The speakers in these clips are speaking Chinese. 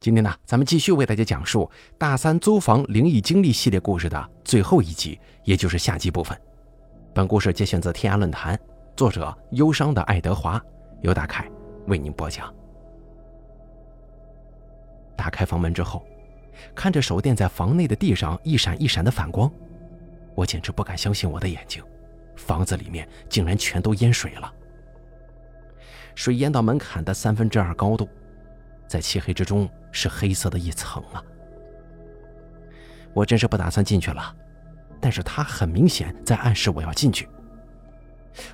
今天呢，咱们继续为大家讲述《大三租房灵异经历》系列故事的最后一集，也就是下集部分。本故事节选自天涯论坛，作者忧伤的爱德华，由大凯为您播讲。打开房门之后，看着手电在房内的地上一闪一闪的反光，我简直不敢相信我的眼睛，房子里面竟然全都淹水了，水淹到门槛的三分之二高度。在漆黑之中是黑色的一层啊！我真是不打算进去了，但是他很明显在暗示我要进去。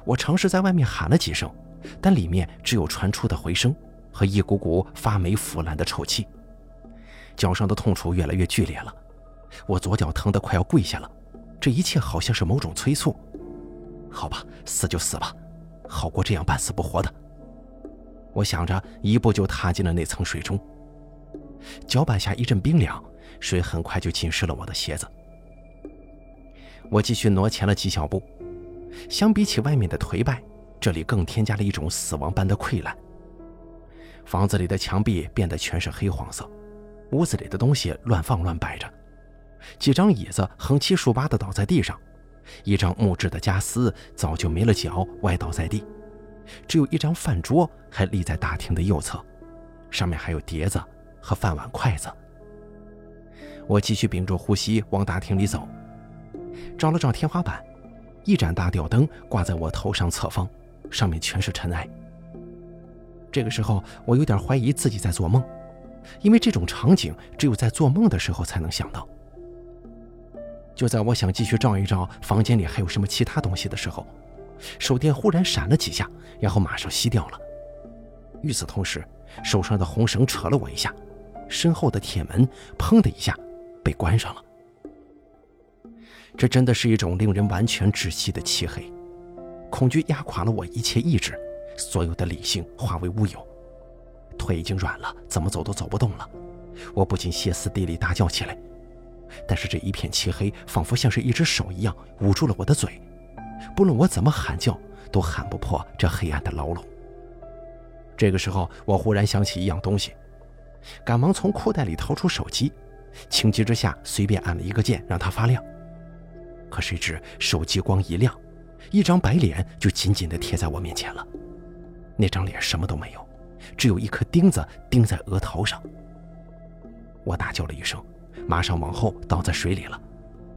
我尝试在外面喊了几声，但里面只有传出的回声和一股股发霉腐烂的臭气。脚上的痛楚越来越剧烈了，我左脚疼得快要跪下了。这一切好像是某种催促。好吧，死就死吧，好过这样半死不活的。我想着，一步就踏进了那层水中。脚板下一阵冰凉，水很快就浸湿了我的鞋子。我继续挪前了几小步，相比起外面的颓败，这里更添加了一种死亡般的溃烂。房子里的墙壁变得全是黑黄色，屋子里的东西乱放乱摆着，几张椅子横七竖八地倒在地上，一张木质的家私早就没了脚，歪倒在地。只有一张饭桌还立在大厅的右侧，上面还有碟子和饭碗筷子。我继续屏住呼吸往大厅里走，找了找天花板，一盏大吊灯挂在我头上侧方，上面全是尘埃。这个时候，我有点怀疑自己在做梦，因为这种场景只有在做梦的时候才能想到。就在我想继续照一照房间里还有什么其他东西的时候。手电忽然闪了几下，然后马上熄掉了。与此同时，手上的红绳扯了我一下，身后的铁门砰的一下被关上了。这真的是一种令人完全窒息的漆黑，恐惧压垮了我一切意志，所有的理性化为乌有。腿已经软了，怎么走都走不动了。我不禁歇斯底里大叫起来，但是这一片漆黑仿佛像是一只手一样捂住了我的嘴。不论我怎么喊叫，都喊不破这黑暗的牢笼。这个时候，我忽然想起一样东西，赶忙从裤袋里掏出手机，情急之下随便按了一个键，让它发亮。可谁知手机光一亮，一张白脸就紧紧地贴在我面前了。那张脸什么都没有，只有一颗钉子钉在额头上。我大叫了一声，马上往后倒在水里了。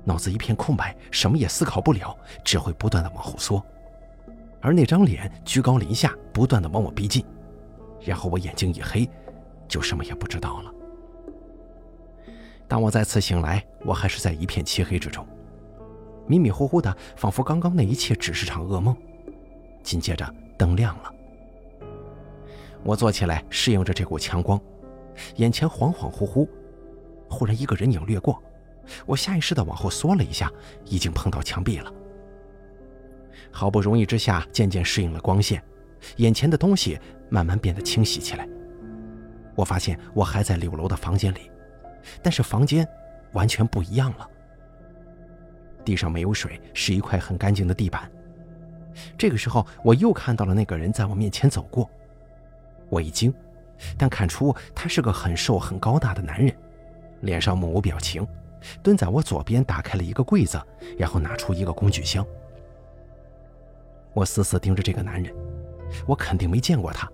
脑子一片空白，什么也思考不了，只会不断的往后缩，而那张脸居高临下，不断的往我逼近，然后我眼睛一黑，就什么也不知道了。当我再次醒来，我还是在一片漆黑之中，迷迷糊糊的，仿佛刚刚那一切只是场噩梦。紧接着灯亮了，我坐起来，适应着这股强光，眼前恍恍惚惚，忽然一个人影掠过。我下意识地往后缩了一下，已经碰到墙壁了。好不容易之下，渐渐适应了光线，眼前的东西慢慢变得清晰起来。我发现我还在六楼的房间里，但是房间完全不一样了。地上没有水，是一块很干净的地板。这个时候，我又看到了那个人在我面前走过。我一惊，但看出他是个很瘦很高大的男人，脸上目无表情。蹲在我左边，打开了一个柜子，然后拿出一个工具箱。我死死盯着这个男人，我肯定没见过他，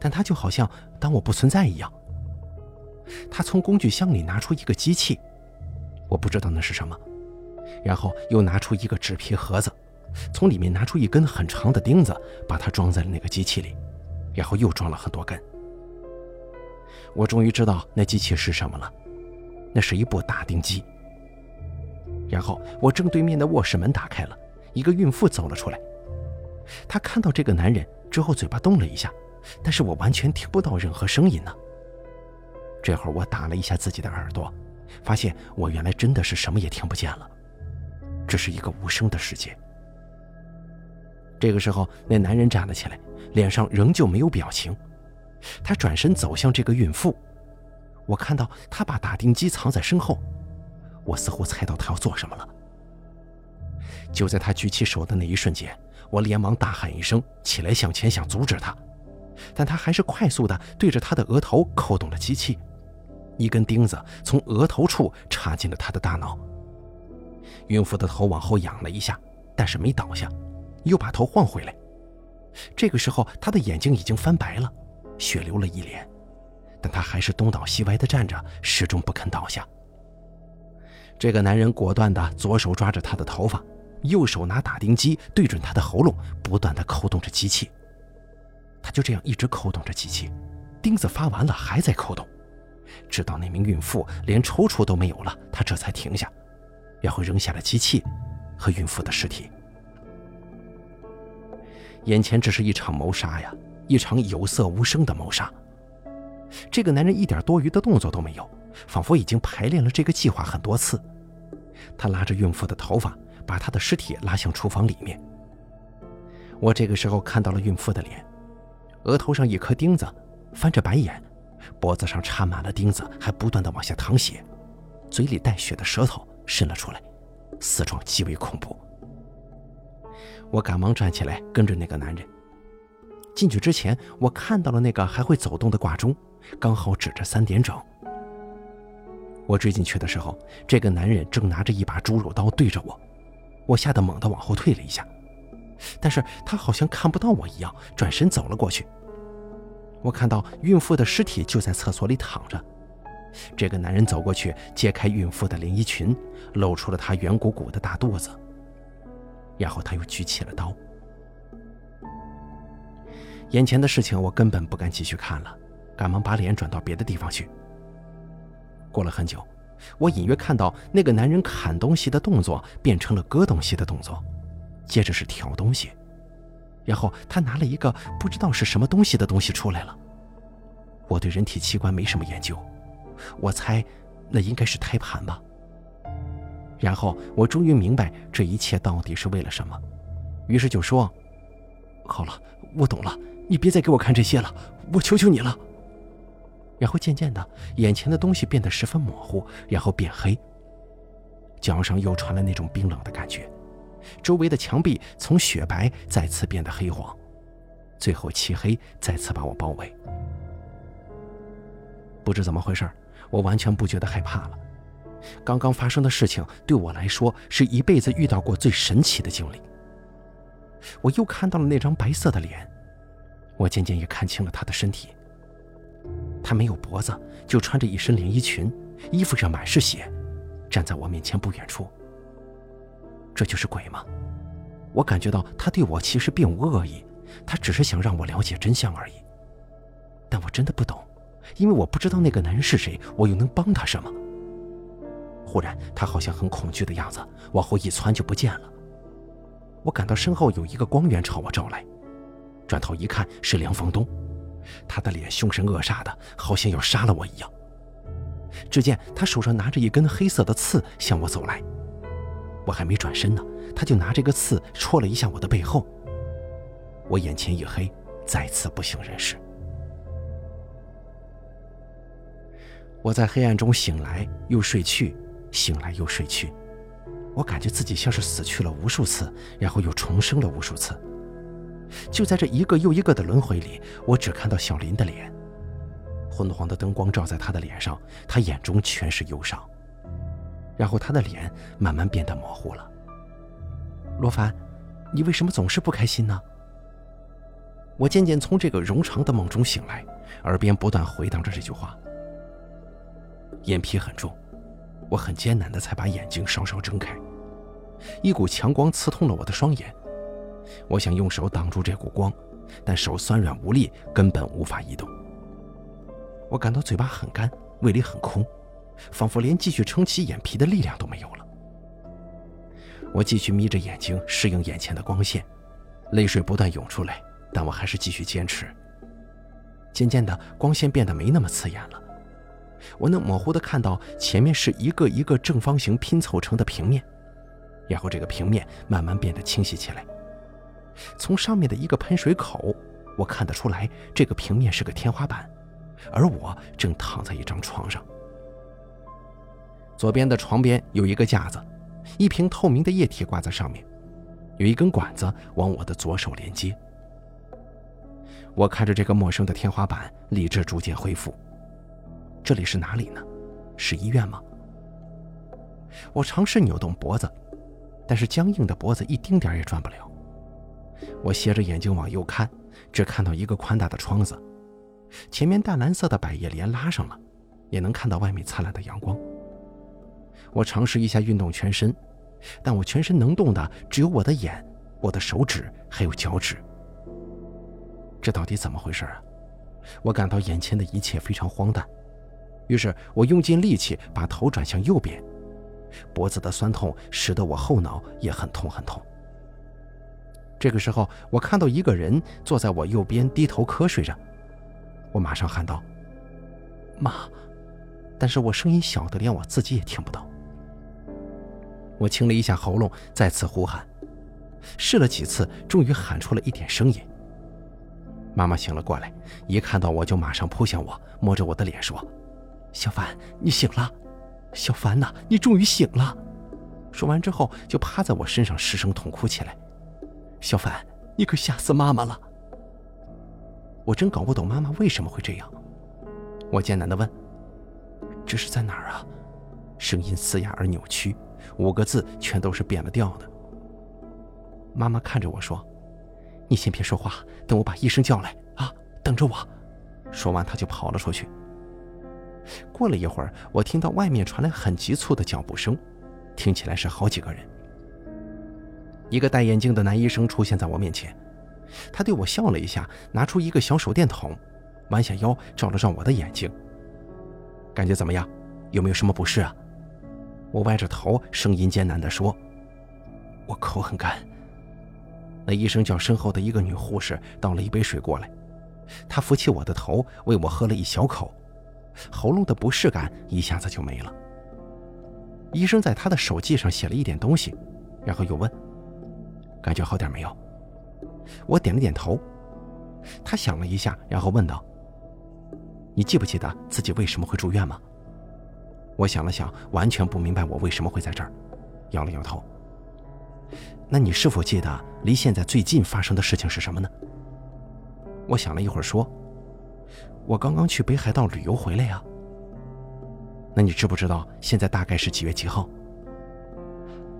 但他就好像当我不存在一样。他从工具箱里拿出一个机器，我不知道那是什么，然后又拿出一个纸皮盒子，从里面拿出一根很长的钉子，把它装在了那个机器里，然后又装了很多根。我终于知道那机器是什么了。那是一部打钉机。然后我正对面的卧室门打开了，一个孕妇走了出来。她看到这个男人之后，嘴巴动了一下，但是我完全听不到任何声音呢。这会儿我打了一下自己的耳朵，发现我原来真的是什么也听不见了，这是一个无声的世界。这个时候，那男人站了起来，脸上仍旧没有表情，他转身走向这个孕妇。我看到他把打钉机藏在身后，我似乎猜到他要做什么了。就在他举起手的那一瞬间，我连忙大喊一声，起来向前想阻止他，但他还是快速的对着他的额头扣动了机器。一根钉子从额头处插进了他的大脑。孕妇的头往后仰了一下，但是没倒下，又把头晃回来。这个时候，他的眼睛已经翻白了，血流了一脸，但他还是东倒西歪地站着，始终不肯倒下。这个男人果断地左手抓着她的头发，右手拿打钉机对准她的喉咙，不断地扣动着机器。他就这样一直扣动着机器，钉子发完了还在扣动，直到那名孕妇连抽搐都没有了，他这才停下，然后扔下了机器和孕妇的尸体。眼前这是一场谋杀呀，一场有色无声的谋杀。这个男人一点多余的动作都没有，仿佛已经排练了这个计划很多次。他拉着孕妇的头发，把她的尸体拉向厨房里面。我这个时候看到了孕妇的脸，额头上一颗钉子，翻着白眼，脖子上插满了钉子，还不断的往下淌血，嘴里带血的舌头伸了出来，死状极为恐怖。我赶忙站起来，跟着那个男人进去之前，我看到了那个还会走动的挂钟，刚好指着三点整。我追进去的时候，这个男人正拿着一把猪肉刀对着我，我吓得猛地往后退了一下，但是他好像看不到我一样，转身走了过去。我看到孕妇的尸体就在厕所里躺着，这个男人走过去，揭开孕妇的连衣裙，露出了她圆鼓鼓的大肚子。然后他又举起了刀。眼前的事情我根本不敢继续看了，赶忙把脸转到别的地方去。过了很久，我隐约看到那个男人砍东西的动作变成了割东西的动作，接着是挑东西，然后他拿了一个不知道是什么东西的东西出来了。我对人体器官没什么研究，我猜那应该是胎盘吧。然后我终于明白这一切到底是为了什么，于是就说：“好了，我懂了，你别再给我看这些了，我求求你了。”然后渐渐的，眼前的东西变得十分模糊，然后变黑。脚上又传来那种冰冷的感觉，周围的墙壁从雪白再次变得黑黄，最后漆黑再次把我包围。不知怎么回事，我完全不觉得害怕了。刚刚发生的事情对我来说是一辈子遇到过最神奇的经历。我又看到了那张白色的脸，我渐渐也看清了他的身体。他没有脖子，就穿着一身连衣裙，衣服上满是血，站在我面前不远处。这就是鬼吗？我感觉到他对我其实并无恶意，他只是想让我了解真相而已。但我真的不懂，因为我不知道那个男人是谁，我又能帮他什么？忽然，他好像很恐惧的样子，往后一窜就不见了。我感到身后有一个光源朝我照来，转头一看是梁房东，他的脸凶神恶煞的，好像要杀了我一样。只见他手上拿着一根黑色的刺向我走来，我还没转身呢，他就拿这个刺戳了一下我的背后。我眼前一黑，再次不省人事。我在黑暗中醒来，又睡去。醒来又睡去，我感觉自己像是死去了无数次，然后又重生了无数次。就在这一个又一个的轮回里，我只看到小林的脸，昏黄的灯光照在他的脸上，他眼中全是忧伤。然后他的脸慢慢变得模糊了。罗凡，你为什么总是不开心呢？我渐渐从这个冗长的梦中醒来，耳边不断回荡着这句话。眼皮很重。我很艰难的才把眼睛稍稍睁开，一股强光刺痛了我的双眼。我想用手挡住这股光，但手酸软无力，根本无法移动。我感到嘴巴很干，胃里很空，仿佛连继续撑起眼皮的力量都没有了。我继续眯着眼睛适应眼前的光线，泪水不断涌出来，但我还是继续坚持。渐渐的，光线变得没那么刺眼了。我能模糊地看到前面是一个一个正方形拼凑成的平面，然后这个平面慢慢变得清晰起来。从上面的一个喷水口，我看得出来这个平面是个天花板，而我正躺在一张床上。左边的床边有一个架子，一瓶透明的液体挂在上面，有一根管子往我的左手连接。我看着这个陌生的天花板，理智逐渐恢复。这里是哪里呢？是医院吗？我尝试扭动脖子，但是僵硬的脖子一丁点也转不了。我斜着眼睛往右看，只看到一个宽大的窗子，前面淡蓝色的百叶帘拉上了，也能看到外面灿烂的阳光。我尝试一下运动全身，但我全身能动的只有我的眼、我的手指还有脚趾。这到底怎么回事啊？我感到眼前的一切非常荒诞，于是我用尽力气把头转向右边，脖子的酸痛使得我后脑也很痛很痛。这个时候，我看到一个人坐在我右边，低头瞌睡着。我马上喊道：“妈！”但是我声音小的连我自己也听不到。我清了一下喉咙，再次呼喊，试了几次，终于喊出了一点声音。妈妈醒了过来，一看到我就马上扑向我，摸着我的脸说：“小凡，你醒了，小凡呐，你终于醒了。”说完之后，就趴在我身上失声痛哭起来。小凡，你可吓死妈妈了！我真搞不懂妈妈为什么会这样。我艰难地问：“这是在哪儿啊？”声音嘶哑而扭曲，五个字全都是变了调的。妈妈看着我说。你先别说话，等我把医生叫来啊！等着我。说完，他就跑了出去。过了一会儿，我听到外面传来很急促的脚步声，听起来是好几个人。一个戴眼镜的男医生出现在我面前，他对我笑了一下，拿出一个小手电筒，弯下腰照了照我的眼睛。感觉怎么样？有没有什么不适啊？我歪着头，声音艰难地说：“我口很干。”那医生叫身后的一个女护士倒了一杯水过来，她扶起我的头，为我喝了一小口，喉咙的不适感一下子就没了。医生在他的手记上写了一点东西，然后又问：“感觉好点没有？”我点了点头。他想了一下，然后问道：“你记不记得自己为什么会住院吗？”我想了想，完全不明白我为什么会在这儿，摇了摇头。那你是否记得离现在最近发生的事情是什么呢？我想了一会儿，说：“我刚刚去北海道旅游回来呀。”那你知不知道现在大概是几月几号？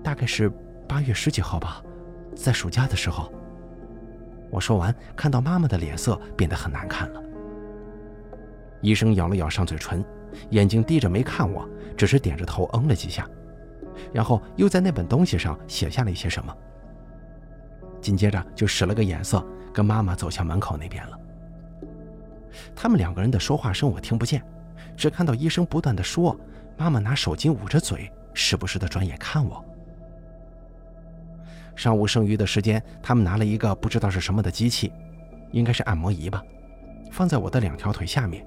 大概是八月十几号吧，在暑假的时候。我说完，看到妈妈的脸色变得很难看了。医生咬了咬上嘴唇，眼睛低着没看我，只是点着头嗯了几下。然后又在那本东西上写下了一些什么，紧接着就使了个眼色，跟妈妈走向门口那边了。他们两个人的说话声我听不见，只看到医生不断的说，妈妈拿手巾捂着嘴，时不时的转眼看我。上午剩余的时间，他们拿了一个不知道是什么的机器，应该是按摩仪吧，放在我的两条腿下面，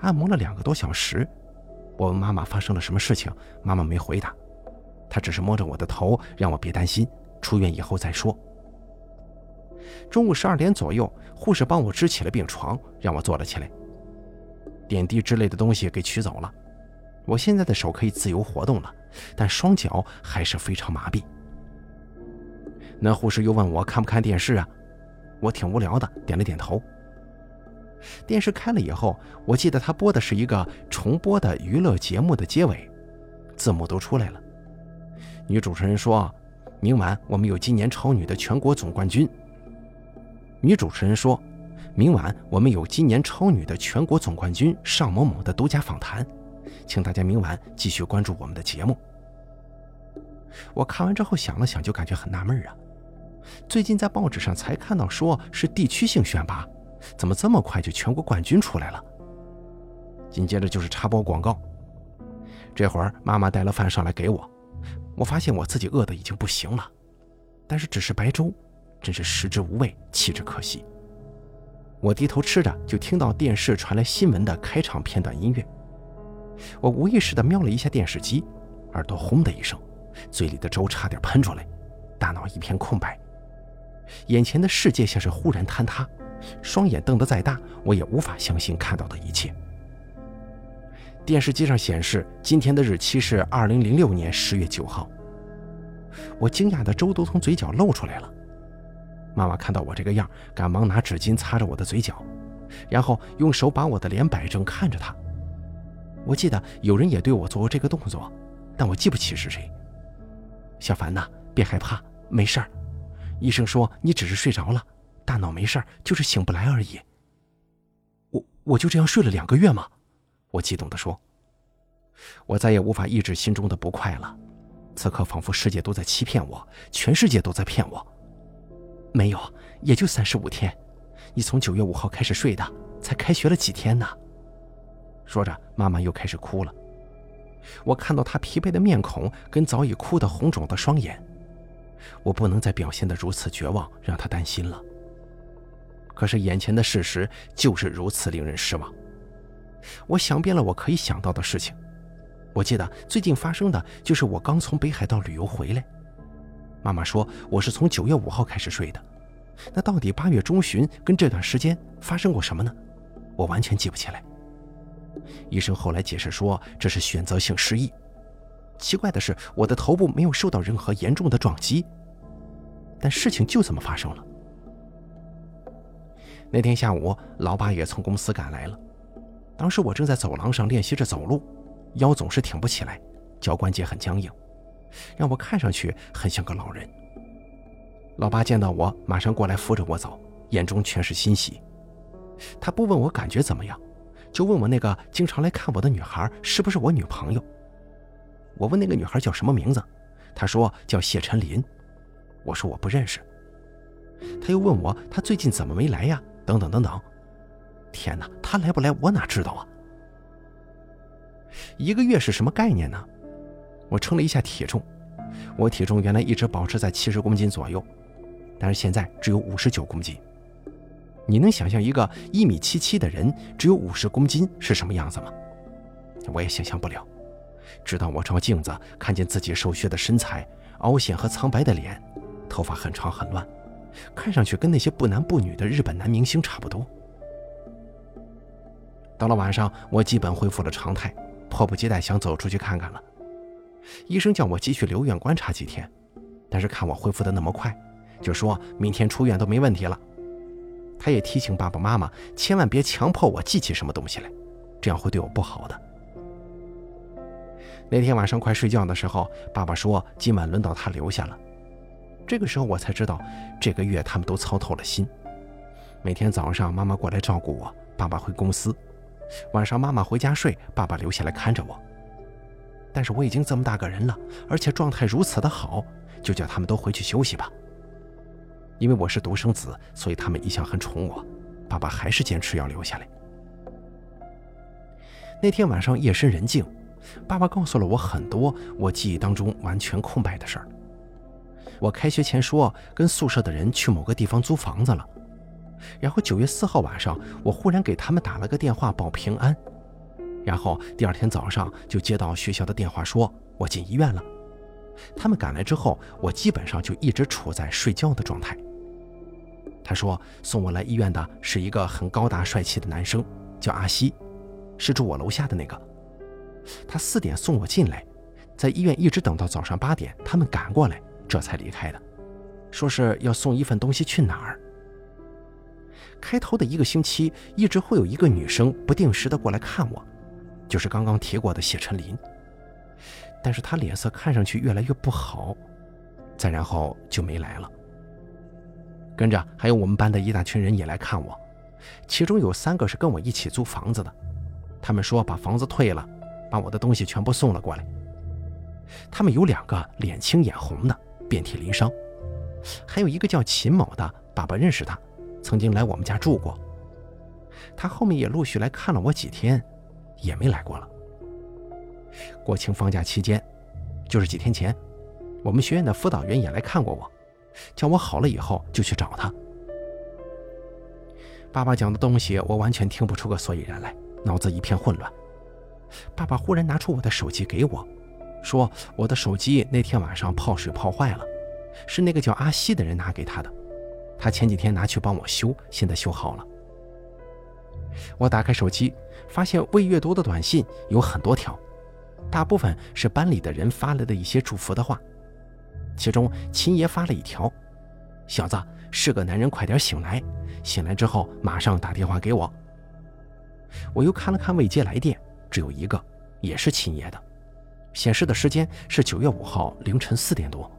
按摩了两个多小时。我问妈妈发生了什么事情，妈妈没回答，她只是摸着我的头，让我别担心，出院以后再说。中午十二点左右，护士帮我支起了病床，让我坐了起来，点滴之类的东西给取走了。我现在的手可以自由活动了，但双脚还是非常麻痹。那护士又问我看不看电视啊？我挺无聊的，点了点头。电视开了以后，我记得他播的是一个重播的娱乐节目的结尾，字幕都出来了。女主持人说：“明晚我们有今年超女的全国总冠军。”女主持人说：“明晚我们有今年超女的全国总冠军尚某某的独家访谈，请大家明晚继续关注我们的节目。”我看完之后想了想，就感觉很纳闷啊，最近在报纸上才看到说是地区性选拔。怎么这么快就全国冠军出来了？紧接着就是插播广告。这会儿妈妈带了饭上来给我，我发现我自己饿得已经不行了，但是只是白粥，真是食之无味，弃之可惜。我低头吃着，就听到电视传来新闻的开场片段音乐。我无意识地瞄了一下电视机，耳朵轰的一声，嘴里的粥差点喷出来，大脑一片空白，眼前的世界像是忽然坍塌。双眼瞪得再大，我也无法相信看到的一切。电视机上显示今天的日期是二零零六年十月九号。我惊讶的粥都从嘴角漏出来了。妈妈看到我这个样，赶忙拿纸巾擦着我的嘴角，然后用手把我的脸摆正，看着她，我记得有人也对我做过这个动作，但我记不起是谁。小凡呐，别害怕，没事儿。医生说你只是睡着了，大脑没事，就是醒不来而已。我我就这样睡了两个月吗？我激动地说。我再也无法抑制心中的不快了，此刻仿佛世界都在欺骗我，全世界都在骗我。没有，也就三十五天。你从九月五号开始睡的，才开学了几天呢？说着，妈妈又开始哭了。我看到她疲惫的面孔跟早已哭得红肿的双眼，我不能再表现得如此绝望，让她担心了。可是眼前的事实就是如此令人失望。我想遍了我可以想到的事情。我记得最近发生的就是我刚从北海道旅游回来。妈妈说我是从九月五号开始睡的，那到底八月中旬跟这段时间发生过什么呢？我完全记不起来。医生后来解释说这是选择性失忆。奇怪的是，我的头部没有受到任何严重的撞击，但事情就这么发生了。那天下午，老爸也从公司赶来了。当时我正在走廊上练习着走路。腰总是挺不起来，脚关节很僵硬，让我看上去很像个老人。老爸见到我，马上过来扶着我走，眼中全是欣喜。他不问我感觉怎么样，就问我那个经常来看我的女孩是不是我女朋友。我问那个女孩叫什么名字，她说叫谢晨林。我说我不认识。他又问我他最近怎么没来呀？等等等等。天哪，他来不来我哪知道啊？一个月是什么概念呢？我称了一下体重，我体重原来一直保持在七十公斤左右，但是现在只有五十九公斤。你能想象一个一米七七的人只有五十公斤是什么样子吗？我也想象不了。直到我照镜子，看见自己瘦削的身材、凹陷和苍白的脸，头发很长很乱，看上去跟那些不男不女的日本男明星差不多。到了晚上，我基本恢复了常态。迫不及待想走出去看看了。医生叫我继续留院观察几天，但是看我恢复的那么快，就说明天出院都没问题了。他也提醒爸爸妈妈千万别强迫我记起什么东西来，这样会对我不好的。那天晚上快睡觉的时候，爸爸说今晚轮到他留下了。这个时候我才知道，这个月他们都操透了心。每天早上妈妈过来照顾我，爸爸回公司。晚上妈妈回家睡，爸爸留下来看着我。但是我已经这么大个人了，而且状态如此的好，就叫他们都回去休息吧。因为我是独生子，所以他们一向很宠我。爸爸还是坚持要留下来。那天晚上夜深人静，爸爸告诉了我很多我记忆当中完全空白的事儿。我开学前说跟宿舍的人去某个地方租房子了。然后九月四号晚上，我忽然给他们打了个电话报平安，然后第二天早上就接到学校的电话，说我进医院了。他们赶来之后，我基本上就一直处在睡觉的状态。他说送我来医院的是一个很高大帅气的男生，叫阿西，是住我楼下的那个。他四点送我进来，在医院一直等到早上八点，他们赶过来，这才离开的，说是要送一份东西去哪儿。开头的一个星期，一直会有一个女生不定时的过来看我，就是刚刚提过的谢晨林。但是她脸色看上去越来越不好，再然后就没来了。跟着还有我们班的一大群人也来看我，其中有三个是跟我一起租房子的，他们说把房子退了，把我的东西全部送了过来。他们有两个脸青眼红的，遍体鳞伤，还有一个叫秦某的，爸爸认识他。曾经来我们家住过，他后面也陆续来看了我几天，也没来过了。国庆放假期间，就是几天前，我们学院的辅导员也来看过我，叫我好了以后就去找他。爸爸讲的东西我完全听不出个所以然来，脑子一片混乱。爸爸忽然拿出我的手机给我，说我的手机那天晚上泡水泡坏了，是那个叫阿西的人拿给他的。他前几天拿去帮我修，现在修好了。我打开手机，发现未阅读的短信有很多条，大部分是班里的人发来的一些祝福的话。其中，秦爷发了一条：“小子是个男人，快点醒来，醒来之后马上打电话给我。”我又看了看未接来电，只有一个，也是秦爷的，显示的时间是九月五号凌晨四点多。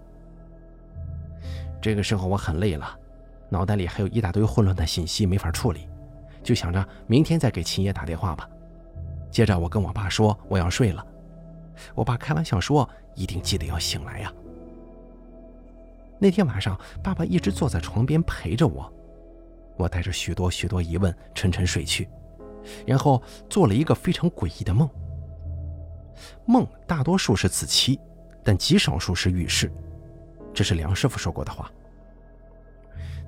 这个时候我很累了，脑袋里还有一大堆混乱的信息没法处理，就想着明天再给秦爷打电话吧。接着我跟我爸说我要睡了，我爸开玩笑说一定记得要醒来呀。那天晚上，爸爸一直坐在床边陪着我，我带着许多许多疑问沉沉睡去，然后做了一个非常诡异的梦。梦大多数是子期，但极少数是预示。这是梁师傅说过的话。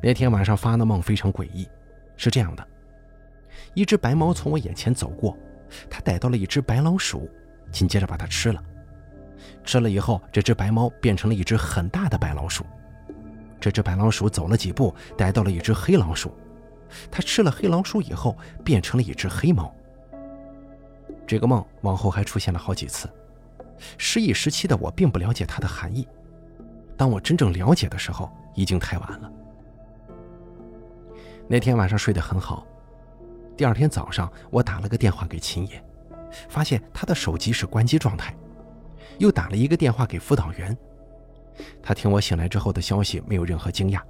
那天晚上发的梦非常诡异，是这样的：一只白猫从我眼前走过，它逮到了一只白老鼠，紧接着把它吃了。吃了以后，这只白猫变成了一只很大的白老鼠。这只白老鼠走了几步，逮到了一只黑老鼠，他吃了黑老鼠以后，变成了一只黑猫。这个梦往后还出现了好几次，失忆时期的我并不了解它的含义。当我真正了解的时候，已经太晚了。那天晚上睡得很好，第二天早上我打了个电话给秦野，发现他的手机是关机状态，又打了一个电话给辅导员。他听我醒来之后的消息，没有任何惊讶，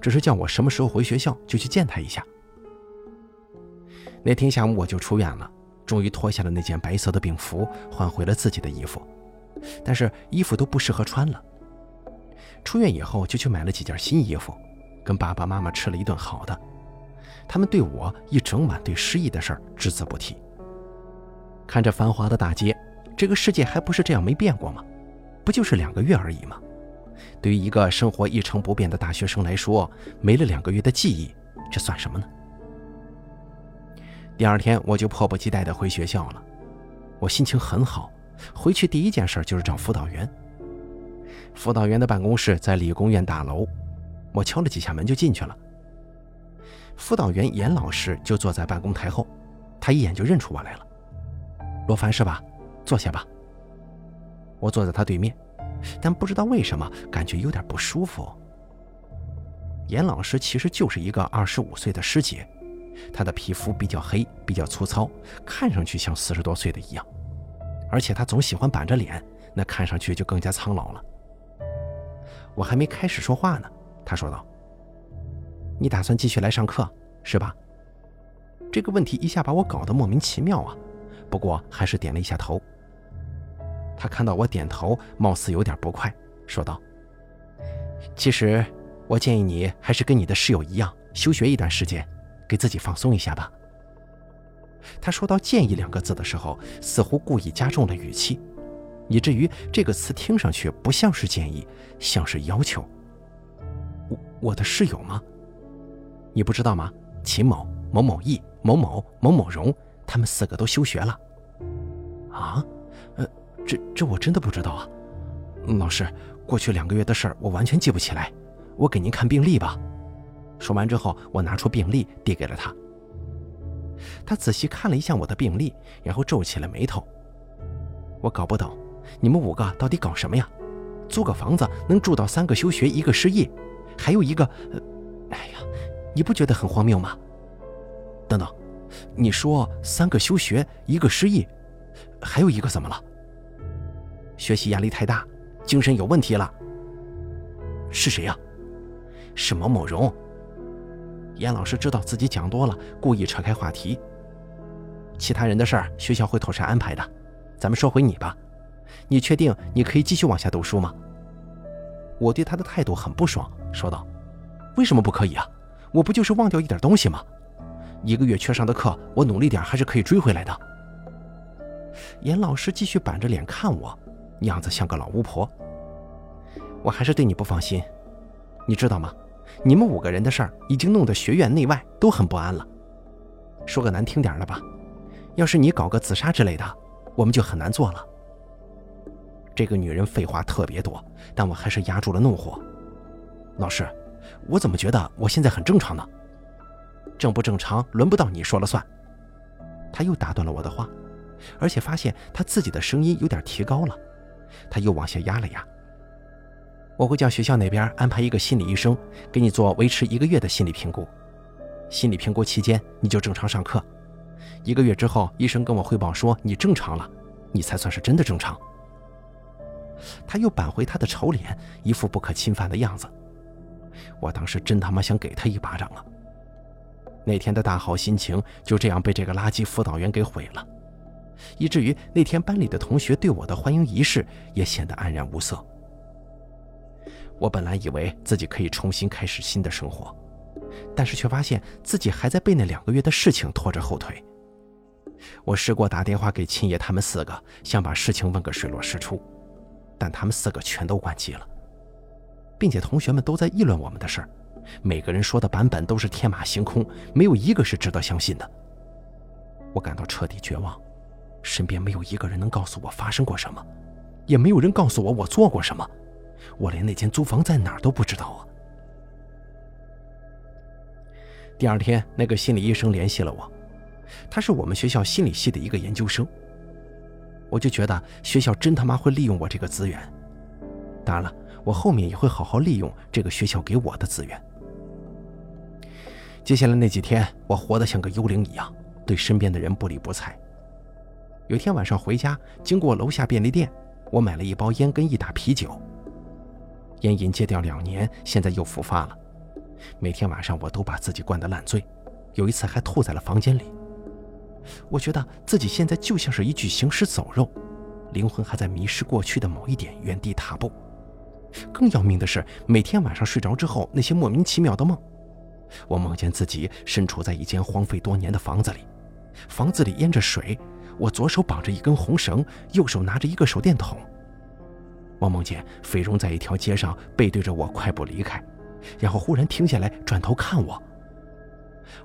只是叫我什么时候回学校就去见他一下。那天下午我就出院了，终于脱下了那件白色的病服，换回了自己的衣服，但是衣服都不适合穿了。出院以后就去买了几件新衣服，跟爸爸妈妈吃了一顿好的。他们对我一整晚对失忆的事儿只字不提。看着繁华的大街，这个世界还不是这样没变过吗？不就是两个月而已吗？对于一个生活一成不变的大学生来说，没了两个月的记忆，这算什么呢？第二天我就迫不及待地回学校了，我心情很好。回去第一件事就是找辅导员。辅导员的办公室在理工院大楼，我敲了几下门就进去了。辅导员严老师就坐在办公台后，他一眼就认出我来了。罗凡是吧？坐下吧。我坐在他对面，但不知道为什么感觉有点不舒服。严老师其实就是一个二十五岁的师姐，她的皮肤比较黑，比较粗糙，看上去像四十多岁的一样，而且她总喜欢板着脸，那看上去就更加苍老了。我还没开始说话呢，她说道：“你打算继续来上课是吧？”这个问题一下把我搞得莫名其妙啊，不过还是点了一下头。他看到我点头，貌似有点不快，说道：“其实我建议你还是跟你的室友一样，休学一段时间，给自己放松一下吧。”他说到“建议”两个字的时候，似乎故意加重了语气。以至于这个词听上去不像是建议，像是要求。我我的室友吗？你不知道吗？秦某、某某义、某某、某某荣，他们四个都休学了。啊？这这我真的不知道啊。老师，过去两个月的事儿我完全记不起来，我给您看病历吧。说完之后，我拿出病历递给了他。他仔细看了一下我的病历，然后皱起了眉头。我搞不懂。你们五个到底搞什么呀？租个房子能住到三个休学，一个失忆，还有一个……哎呀，你不觉得很荒谬吗？等等，你说三个休学，一个失忆，还有一个怎么了？学习压力太大，精神有问题了。是谁呀？是某某荣。严老师知道自己讲多了，故意扯开话题。其他人的事儿，学校会妥善安排的。咱们说回你吧。你确定你可以继续往下读书吗？我对他的态度很不爽，说道：“为什么不可以啊？我不就是忘掉一点东西吗？一个月缺上的课，我努力点还是可以追回来的。”严老师继续板着脸看我，样子像个老巫婆。我还是对你不放心，你知道吗？你们五个人的事儿已经弄得学院内外都很不安了。说个难听点的吧，要是你搞个自杀之类的，我们就很难做了。这个女人废话特别多，但我还是压住了怒火。老师，我怎么觉得我现在很正常呢？正不正常，轮不到你说了算。他又打断了我的话，而且发现他自己的声音有点提高了。他又往下压了压。我会叫学校那边安排一个心理医生给你做维持一个月的心理评估。心理评估期间你就正常上课。一个月之后，医生跟我汇报说你正常了，你才算是真的正常。他又扳回他的丑脸，一副不可侵犯的样子。我当时真他妈想给他一巴掌啊！那天的大好心情就这样被这个垃圾辅导员给毁了，以至于那天班里的同学对我的欢迎仪式也显得黯然无色。我本来以为自己可以重新开始新的生活，但是却发现自己还在被那两个月的事情拖着后腿。我试过打电话给秦爷他们四个，想把事情问个水落石出，但他们四个全都关机了，并且同学们都在议论我们的事儿，每个人说的版本都是天马行空，没有一个是值得相信的。我感到彻底绝望，身边没有一个人能告诉我发生过什么，也没有人告诉我我做过什么。我连那间租房在哪儿都不知道啊！第二天，那个心理医生联系了我，他是我们学校心理系的一个研究生。我就觉得学校真他妈会利用我这个资源。当然了，我后面也会好好利用这个学校给我的资源。接下来那几天，我活得像个幽灵一样，对身边的人不理不睬。有天晚上回家，经过楼下便利店，我买了一包烟跟一打啤酒。烟瘾戒掉两年，现在又复发了。每天晚上我都把自己灌得烂醉，有一次还吐在了房间里。我觉得自己现在就像是一具行尸走肉，灵魂还在迷失过去的某一点原地踏步。更要命的是，每天晚上睡着之后，那些莫名其妙的梦，我梦见自己身处在一间荒废多年的房子里，房子里淹着水，我左手绑着一根红绳，右手拿着一个手电筒。我梦见菲荣在一条街上背对着我快步离开，然后忽然停下来转头看我。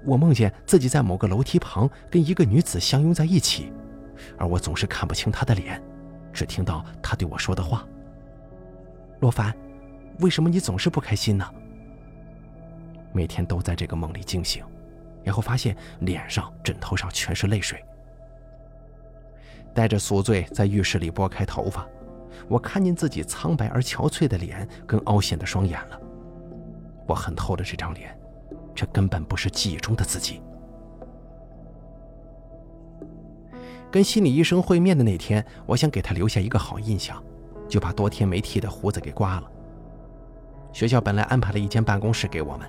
我梦见自己在某个楼梯旁跟一个女子相拥在一起，而我总是看不清她的脸，只听到她对我说的话：“罗凡，为什么你总是不开心呢？”每天都在这个梦里惊醒，然后发现脸上、枕头上全是泪水，带着宿醉在浴室里拨开头发。我看见自己苍白而憔悴的脸跟凹陷的双眼了。我恨透了这张脸，这根本不是记忆中的自己。跟心理医生会面的那天，我想给他留下一个好印象，就把多天没剃的胡子给刮了。学校本来安排了一间办公室给我们，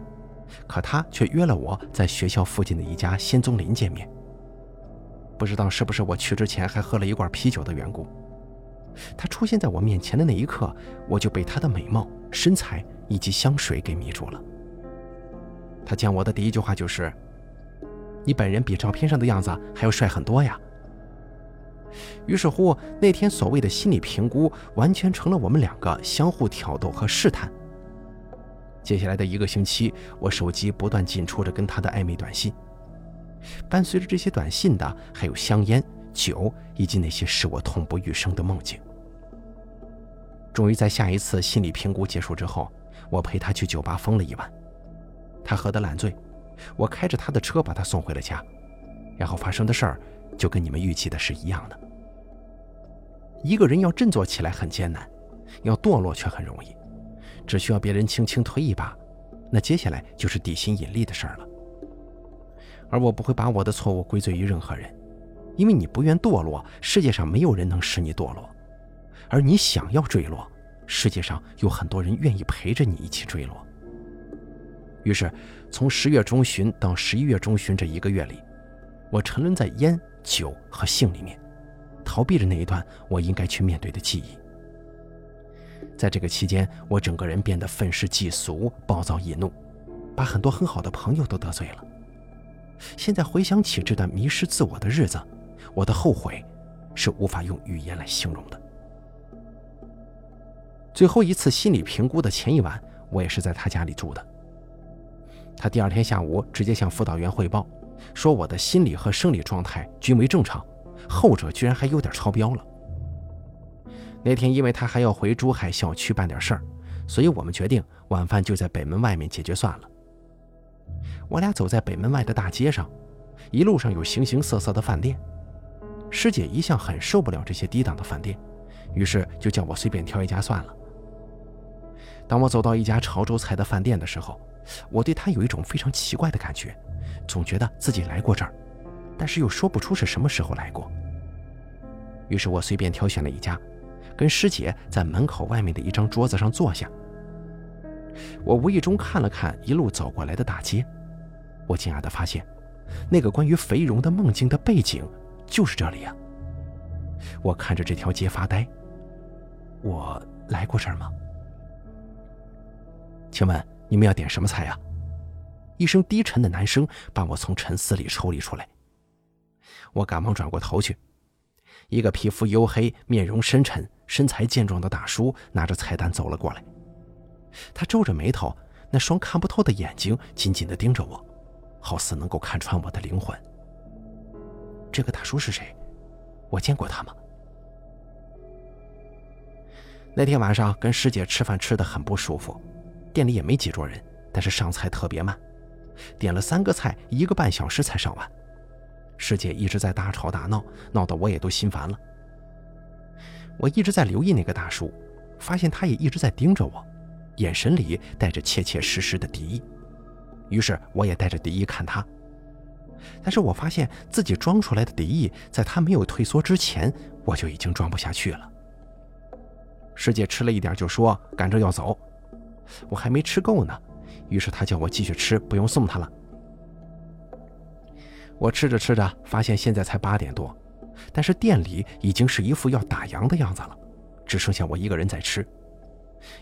可他却约了我在学校附近的一家仙踪林见面。不知道是不是我去之前还喝了一罐啤酒的缘故。他出现在我面前的那一刻，我就被他的美貌、身材以及香水给迷住了。他见我的第一句话就是：“你本人比照片上的样子还要帅很多呀。”于是乎，那天所谓的心理评估完全成了我们两个相互挑逗和试探。接下来的一个星期，我手机不断进出着跟他的暧昧短信，伴随着这些短信的还有香烟。酒以及那些使我痛不欲生的梦境。终于在下一次心理评估结束之后，我陪他去酒吧疯了一晚。他喝得烂醉，我开着他的车把他送回了家。然后发生的事儿就跟你们预期的是一样的。一个人要振作起来很艰难，要堕落却很容易，只需要别人轻轻推一把，那接下来就是地心引力的事儿了。而我不会把我的错误归罪于任何人。因为你不愿堕落，世界上没有人能使你堕落；而你想要坠落，世界上有很多人愿意陪着你一起坠落。于是，从十月中旬到十一月中旬这一个月里，我沉沦在烟酒和性里面，逃避着那一段我应该去面对的记忆。在这个期间，我整个人变得愤世嫉俗、暴躁易怒，把很多很好的朋友都得罪了。现在回想起这段迷失自我的日子，我的后悔，是无法用语言来形容的。最后一次心理评估的前一晚，我也是在他家里住的。他第二天下午直接向辅导员汇报，说我的心理和生理状态均为正常，后者居然还有点超标了。那天因为他还要回珠海校区办点事儿，所以我们决定晚饭就在北门外面解决算了。我俩走在北门外的大街上，一路上有形形色色的饭店。师姐一向很受不了这些低档的饭店，于是就叫我随便挑一家算了。当我走到一家潮州菜的饭店的时候，我对它有一种非常奇怪的感觉，总觉得自己来过这儿，但是又说不出是什么时候来过。于是我随便挑选了一家，跟师姐在门口外面的一张桌子上坐下。我无意中看了看一路走过来的大街，我惊讶地发现，那个关于肥荣的梦境的背景就是这里啊！我看着这条街发呆。我来过这儿吗？请问你们要点什么菜呀？一声低沉的男声把我从沉思里抽离出来。我赶忙转过头去，一个皮肤黝黑、面容深沉、身材健壮的大叔拿着菜单走了过来。他皱着眉头，那双看不透的眼睛紧紧地盯着我，好似能够看穿我的灵魂。这个大叔是谁？我见过他吗？那天晚上跟师姐吃饭吃得很不舒服，店里也没几桌人，但是上菜特别慢，点了三个菜，一个半小时才上完。师姐一直在大吵大闹，闹得我也都心烦了。我一直在留意那个大叔，发现他也一直在盯着我。眼神里带着切切实实的敌意，于是我也带着敌意看他。但是我发现自己装出来的敌意，在他没有退缩之前，我就已经装不下去了。师姐吃了一点就说赶着要走，我还没吃够呢，于是他叫我继续吃，不用送他了。我吃着吃着，发现现在才八点多，但是店里已经是一副要打烊的样子了，只剩下我一个人在吃。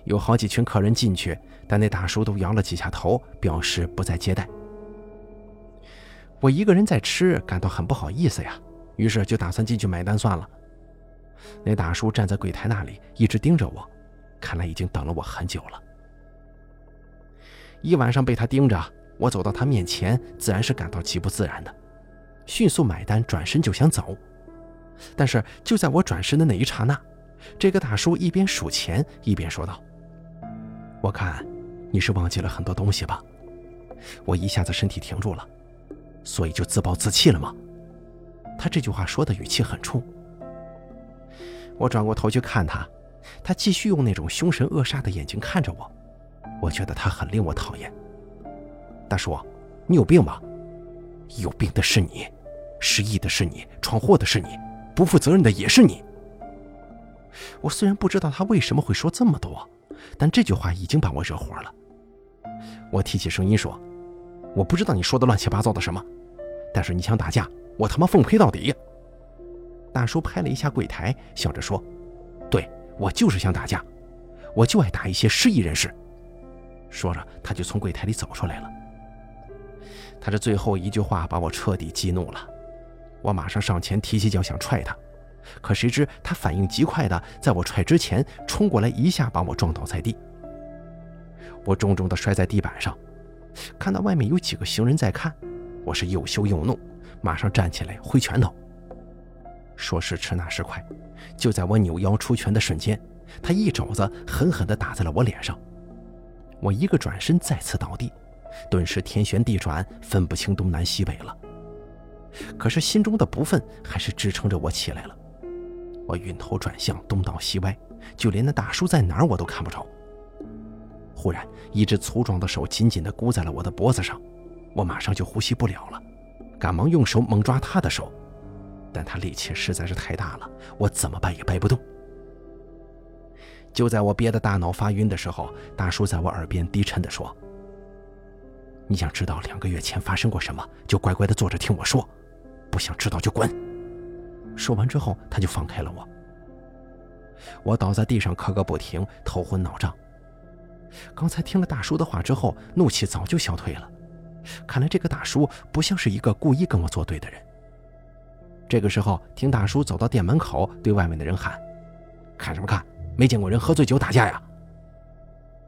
有好几群客人进去，但那大叔都摇了几下头，表示不再接待。我一个人在吃，感到很不好意思呀，于是就打算进去买单算了。那大叔站在柜台那里，一直盯着我，看来已经等了我很久了。一晚上被他盯着，我走到他面前，自然是感到极不自然的，迅速买单，转身就想走。但是就在我转身的那一刹那，这个大叔一边数钱一边说道：“我看你是忘记了很多东西吧？”我一下子身体停住了，所以就自暴自弃了吗？他这句话说的语气很冲。我转过头去看他，他继续用那种凶神恶煞的眼睛看着我，我觉得他很令我讨厌。大叔，你有病吧？有病的是你，失忆的是你，闯祸的是你，不负责任的也是你。我虽然不知道他为什么会说这么多，但这句话已经把我惹火了。我提起声音说：“我不知道你说的乱七八糟的什么，但是你想打架，我他妈奉陪到底。”大叔拍了一下柜台，笑着说：“对我就是想打架，我就爱打一些失意人士。”说着，他就从柜台里走出来了。他这最后一句话把我彻底激怒了，我马上上前提起脚想踹他。可谁知他反应极快的，在我踹之前冲过来，一下把我撞倒在地。我重重的摔在地板上，看到外面有几个行人在看，我是又羞又怒，马上站起来挥拳头。说时迟，那时快，就在我扭腰出拳的瞬间，他一肘子狠狠地打在了我脸上。我一个转身，再次倒地，顿时天旋地转，分不清东南西北了。可是心中的不忿还是支撑着我起来了。我晕头转向，东倒西歪，就连那大叔在哪儿我都看不着。忽然，一只粗壮的手紧紧地箍在了我的脖子上，我马上就呼吸不了了，赶忙用手猛抓他的手，但他力气实在是太大了，我怎么掰也掰不动。就在我憋得大脑发晕的时候，大叔在我耳边低沉地说：“你想知道两个月前发生过什么，就乖乖地坐着听我说；不想知道就滚。”说完之后，他就放开了我。我倒在地上咳个不停，头昏脑胀。刚才听了大叔的话之后，怒气早就消退了。看来这个大叔不像是一个故意跟我作对的人。这个时候，听大叔走到店门口，对外面的人喊：“看什么看？没见过人喝醉酒打架呀！”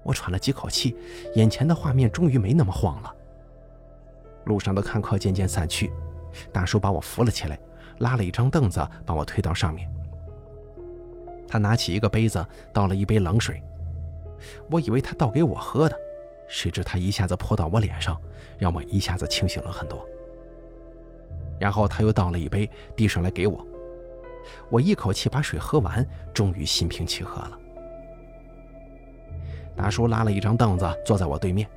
我喘了几口气，眼前的画面终于没那么晃了。路上的看客渐渐散去，大叔把我扶了起来。拉了一张凳子，把我推到上面。他拿起一个杯子，倒了一杯冷水。我以为他倒给我喝的，谁知他一下子泼到我脸上，让我一下子清醒了很多。然后他又倒了一杯，递上来给我。我一口气把水喝完，终于心平气和了。大叔拉了一张凳子，坐在我对面。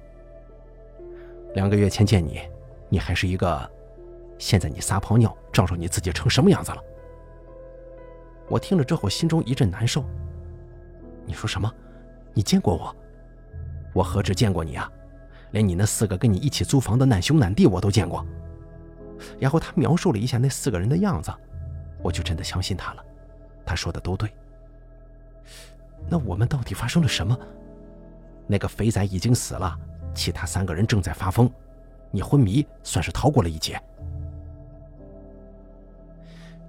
两个月前见你，你还是一个……现在你撒泡尿，照照你自己成什么样子了！我听了之后，心中一阵难受。你说什么？你见过我？我何止见过你啊，连你那四个跟你一起租房的难兄难弟我都见过。然后他描述了一下那四个人的样子，我就真的相信他了。他说的都对。那我们到底发生了什么？那个肥仔已经死了，其他三个人正在发疯，你昏迷算是逃过了一劫。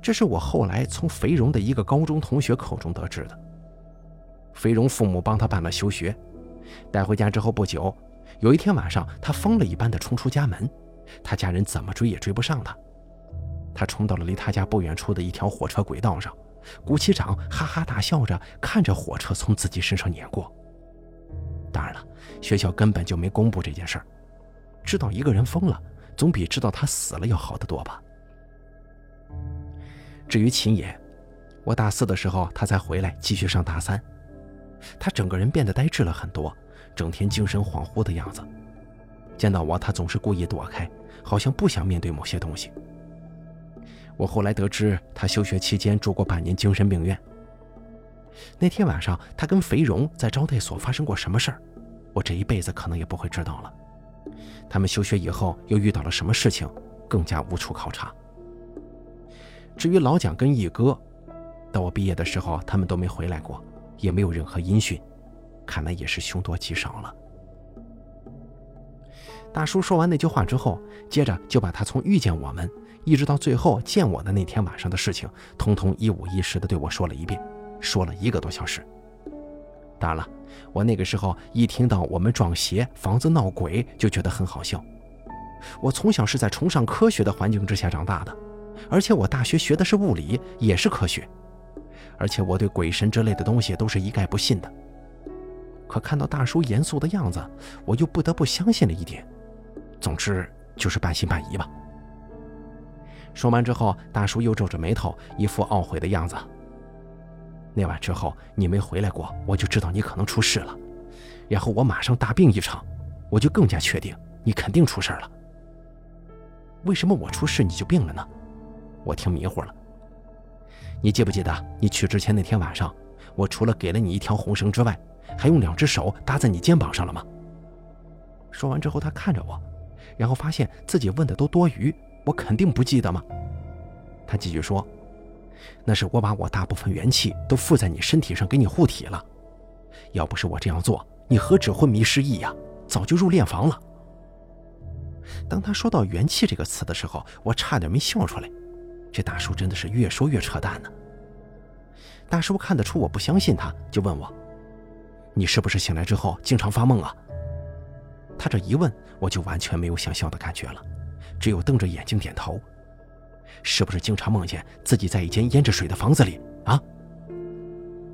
这是我后来从肥荣的一个高中同学口中得知的。肥荣父母帮他办了休学，带回家之后不久，有一天晚上，他疯了一般的冲出家门，他家人怎么追也追不上他。他冲到了离他家不远处的一条火车轨道上，鼓起掌，哈哈大笑着看着火车从自己身上碾过。当然了，学校根本就没公布这件事儿。知道一个人疯了，总比知道他死了要好得多吧。至于秦野，我大四的时候他才回来继续上大三，他整个人变得呆滞了很多，整天精神恍惚的样子。见到我，他总是故意躲开，好像不想面对某些东西。我后来得知，他休学期间住过半年精神病院。那天晚上，他跟肥荣在招待所发生过什么事儿，我这一辈子可能也不会知道了。他们休学以后又遇到了什么事情，更加无处考察。至于老蒋跟一哥，到我毕业的时候，他们都没回来过，也没有任何音讯，看来也是凶多吉少了。大叔说完那句话之后，接着就把他从遇见我们，一直到最后见我的那天晚上的事情，通通一五一十的对我说了一遍，说了一个多小时。当然了，我那个时候一听到我们撞邪、房子闹鬼，就觉得很好笑。我从小是在崇尚科学的环境之下长大的。而且我大学学的是物理，也是科学，而且我对鬼神之类的东西都是一概不信的。可看到大叔严肃的样子，我又不得不相信了一点。总之就是半信半疑吧。说完之后，大叔又皱着眉头，一副懊悔的样子。那晚之后你没回来过，我就知道你可能出事了，然后我马上大病一场，我就更加确定你肯定出事了。为什么我出事你就病了呢？我听迷糊了。你记不记得你去之前那天晚上，我除了给了你一条红绳之外，还用两只手搭在你肩膀上了吗？说完之后，他看着我，然后发现自己问的都多余，我肯定不记得吗？他继续说：“那是我把我大部分元气都附在你身体上，给你护体了。要不是我这样做，你何止昏迷失忆呀，早就入殓房了。”当他说到“元气”这个词的时候，我差点没笑出来。这大叔真的是越说越扯淡呢。大叔看得出我不相信他，就问我：“你是不是醒来之后经常发梦啊？”他这一问，我就完全没有想笑的感觉了，只有瞪着眼睛点头。是不是经常梦见自己在一间淹着水的房子里啊？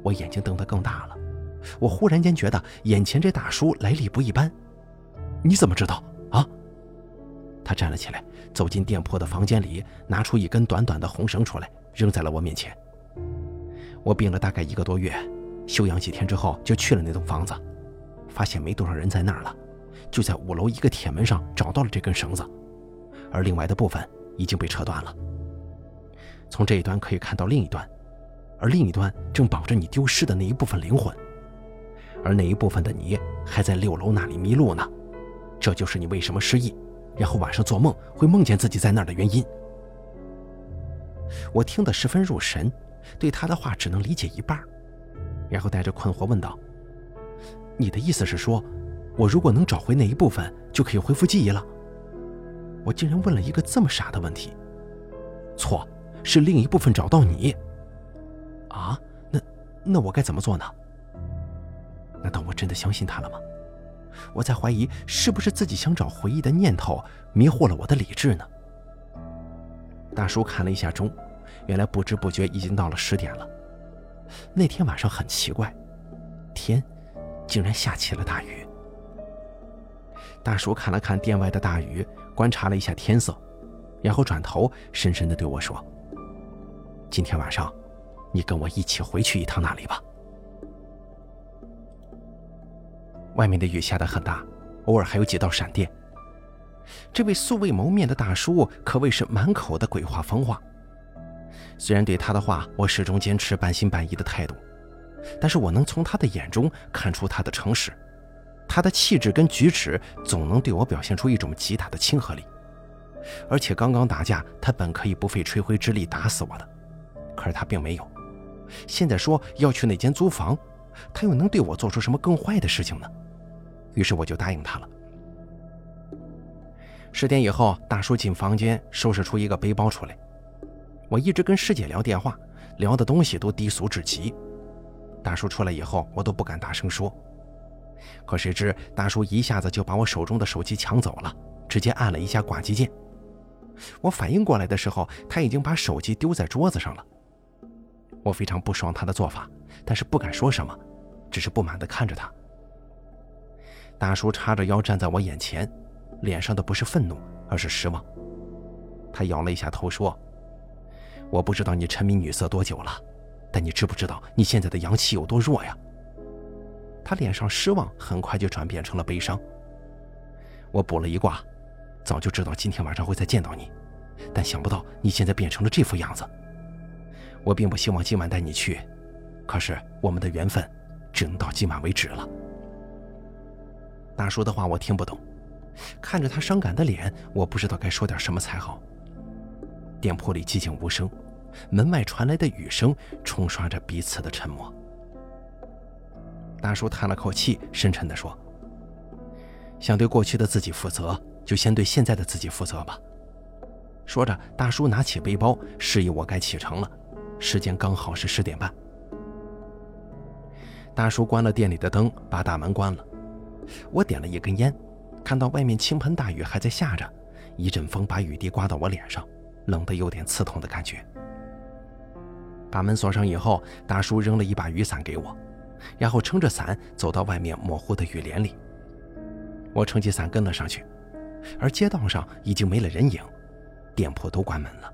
我眼睛瞪得更大了，我忽然间觉得眼前这大叔来历不一般。你怎么知道啊？他站了起来，走进店铺的房间里，拿出一根短短的红绳出来，扔在了我面前。我病了大概一个多月，休养几天之后就去了那栋房子，发现没多少人在那儿了，就在五楼一个铁门上找到了这根绳子，而另外的部分已经被扯断了。从这一端可以看到另一端，而另一端正绑着你丢失的那一部分灵魂，而那一部分的你还在六楼那里迷路呢，这就是你为什么失忆。然后晚上做梦会梦见自己在那儿的原因，我听得十分入神，对他的话只能理解一半，然后带着困惑问道：“你的意思是说，我如果能找回那一部分，就可以恢复记忆了？”我竟然问了一个这么傻的问题。错，是另一部分找到你。啊，那那我该怎么做呢？难道我真的相信他了吗？我在怀疑，是不是自己想找回忆的念头迷惑了我的理智呢？大叔看了一下钟，原来不知不觉已经到了十点了。那天晚上很奇怪，天竟然下起了大雨。大叔看了看店外的大雨，观察了一下天色，然后转头深深地对我说：“今天晚上，你跟我一起回去一趟那里吧。”外面的雨下得很大，偶尔还有几道闪电。这位素未谋面的大叔可谓是满口的鬼话疯话。虽然对他的话我始终坚持半信半疑的态度，但是我能从他的眼中看出他的诚实，他的气质跟举止总能对我表现出一种极大的亲和力。而且刚刚打架，他本可以不费吹灰之力打死我的，可是他并没有。现在说要去那间租房，他又能对我做出什么更坏的事情呢？于是我就答应他了。十点以后，大叔进房间收拾出一个背包出来。我一直跟师姐聊电话，聊的东西都低俗至极。大叔出来以后，我都不敢大声说。可谁知大叔一下子就把我手中的手机抢走了，直接按了一下挂机键。我反应过来的时候，他已经把手机丢在桌子上了。我非常不爽他的做法，但是不敢说什么，只是不满地看着他。大叔叉着腰站在我眼前，脸上的不是愤怒，而是失望。他摇了一下头说：“我不知道你沉迷女色多久了，但你知不知道你现在的阳气有多弱呀？”他脸上失望很快就转变成了悲伤。我卜了一卦。早就知道今天晚上会再见到你，但想不到你现在变成了这副样子。我并不希望今晚带你去，可是我们的缘分只能到今晚为止了。大叔的话我听不懂，看着他伤感的脸，我不知道该说点什么才好。店铺里寂静无声，门外传来的雨声冲刷着彼此的沉默。大叔叹了口气，深沉地说：“想对过去的自己负责。”就先对现在的自己负责吧。说着，大叔拿起背包，示意我该启程了。时间刚好是十点半。大叔关了店里的灯，把大门关了。我点了一根烟，看到外面倾盆大雨还在下着，一阵风把雨滴刮到我脸上，冷得有点刺痛的感觉。把门锁上以后，大叔扔了一把雨伞给我，然后撑着伞走到外面模糊的雨帘里。我撑起伞跟了上去。而街道上已经没了人影，店铺都关门了。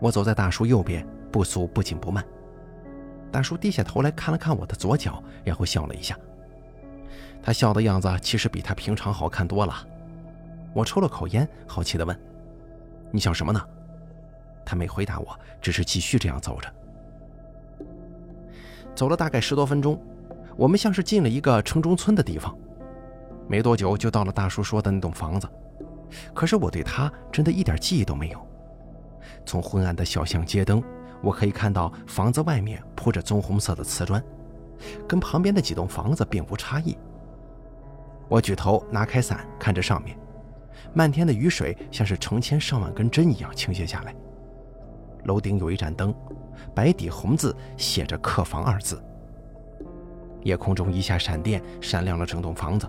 我走在大叔右边，步速不紧不慢。大叔低下头来看了看我的左脚，然后笑了一下。他笑的样子其实比他平常好看多了。我抽了口烟，好奇地问：“你笑什么呢？”他没回答我，只是继续这样走着。走了大概十多分钟，我们像是进了一个城中村的地方。没多久就到了大叔说的那栋房子，可是我对他真的一点记忆都没有。从昏暗的小巷街灯，我可以看到房子外面铺着棕红色的瓷砖，跟旁边的几栋房子并无差异。我举头拿开伞，看着上面，漫天的雨水像是成千上万根针一样倾泻下来。楼顶有一盏灯，白底红字写着“客房”二字。夜空中一下闪电，闪亮了整栋房子。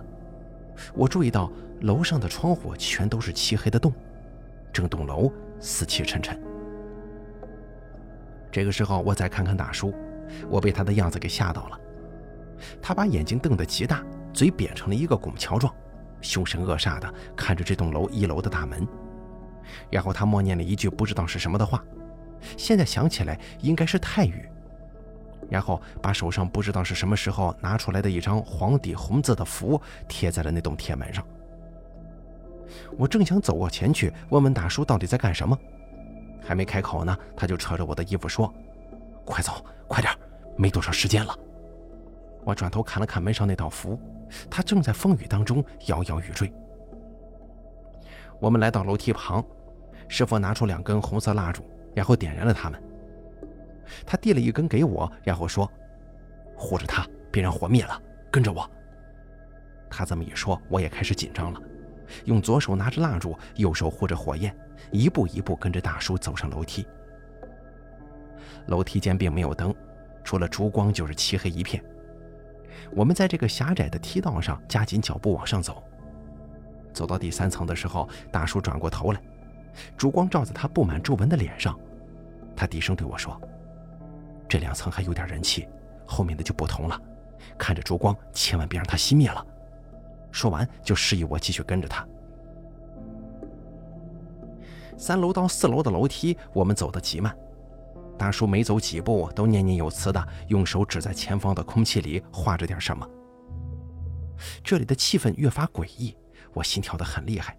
我注意到楼上的窗户全都是漆黑的洞，整栋楼死气沉沉。这个时候，我再看看大叔，我被他的样子给吓到了。他把眼睛瞪得极大，嘴扁成了一个拱桥状，凶神恶煞地看着这栋楼一楼的大门。然后他默念了一句不知道是什么的话，现在想起来应该是泰语。然后把手上不知道是什么时候拿出来的一张黄底红字的符贴在了那栋铁门上。我正想走过前去问问大叔到底在干什么，还没开口呢，他就扯着我的衣服说：“快走，快点，没多少时间了。”我转头看了看门上那道符，它正在风雨当中摇摇欲坠。我们来到楼梯旁，师傅拿出两根红色蜡烛，然后点燃了它们。他递了一根给我，然后说：“护着他，别让火灭了。跟着我。”他这么一说，我也开始紧张了，用左手拿着蜡烛，右手护着火焰，一步一步跟着大叔走上楼梯。楼梯间并没有灯，除了烛光就是漆黑一片。我们在这个狭窄的梯道上加紧脚步往上走。走到第三层的时候，大叔转过头来，烛光照在他布满皱纹的脸上，他低声对我说。这两层还有点人气，后面的就不同了。看着烛光，千万别让它熄灭了。说完，就示意我继续跟着他。三楼到四楼的楼梯，我们走得极慢。大叔每走几步都念念有词的用手指在前方的空气里画着点什么。这里的气氛越发诡异，我心跳得很厉害，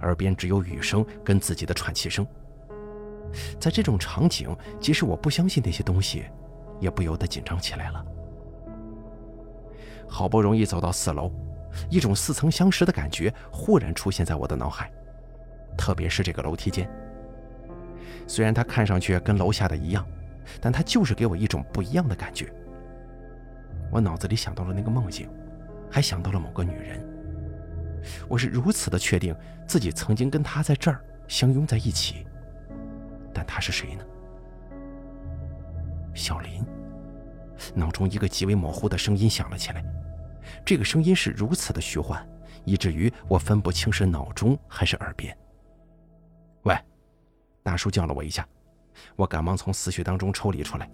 耳边只有雨声跟自己的喘气声。在这种场景，即使我不相信那些东西，也不由得紧张起来了。好不容易走到四楼，一种似曾相识的感觉忽然出现在我的脑海，特别是这个楼梯间。虽然它看上去跟楼下的一样，但它就是给我一种不一样的感觉。我脑子里想到了那个梦境，还想到了某个女人。我是如此的确定自己曾经跟她在这儿相拥在一起，但她是谁呢？小林。脑中一个极为模糊的声音响了起来，这个声音是如此的虚幻，以至于我分不清是脑中还是耳边。大叔叫了我一下，我赶忙从思绪当中抽离出来，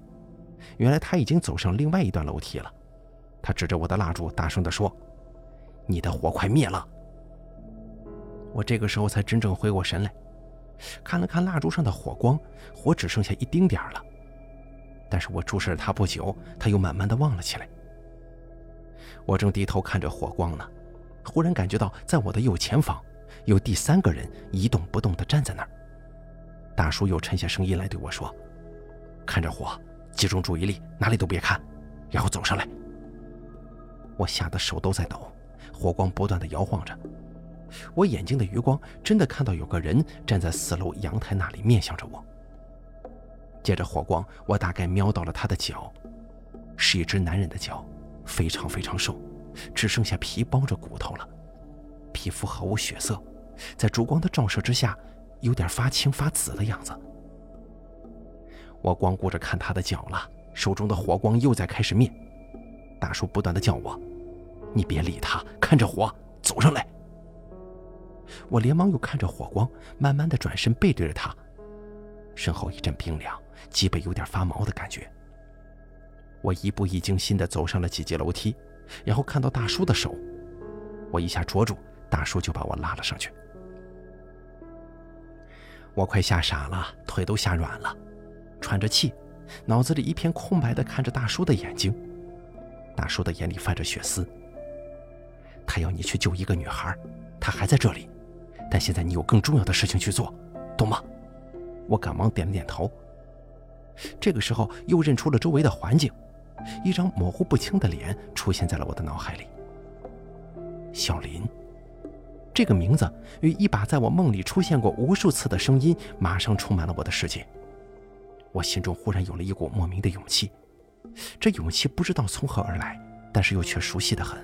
原来他已经走上另外一段楼梯了。他指着我的蜡烛，大声地说：“你的火快灭了。”我这个时候才真正回过神来，看了看蜡烛上的火光，火只剩下一丁点儿了。但是我注视了他不久，他又慢慢的忘了起来。我正低头看着火光呢，忽然感觉到在我的右前方，有第三个人一动不动的站在那儿。大叔又沉下声音来对我说：“看着火，集中注意力，哪里都别看，然后走上来。”我吓得手都在抖，火光不断的摇晃着，我眼睛的余光真的看到有个人站在四楼阳台那里，面向着我。借着火光，我大概瞄到了他的脚，是一只男人的脚，非常非常瘦，只剩下皮包着骨头了，皮肤毫无血色，在烛光的照射之下，有点发青发紫的样子。我光顾着看他的脚了，手中的火光又在开始灭。大叔不断的叫我：“你别理他，看着火，走上来。”我连忙又看着火光，慢慢的转身背对着他，身后一阵冰凉，脊背有点发毛的感觉。我一步一惊心的走上了几级楼梯，然后看到大叔的手，我一下捉住，大叔就把我拉了上去。我快吓傻了，腿都吓软了，喘着气，脑子里一片空白的看着大叔的眼睛。大叔的眼里泛着血丝。他要你去救一个女孩，他还在这里，但现在你有更重要的事情去做，懂吗？我赶忙点了点头。这个时候又认出了周围的环境，一张模糊不清的脸出现在了我的脑海里。小林，这个名字与一把在我梦里出现过无数次的声音，马上充满了我的世界。我心中忽然有了一股莫名的勇气。这勇气不知道从何而来，但是又却熟悉的很。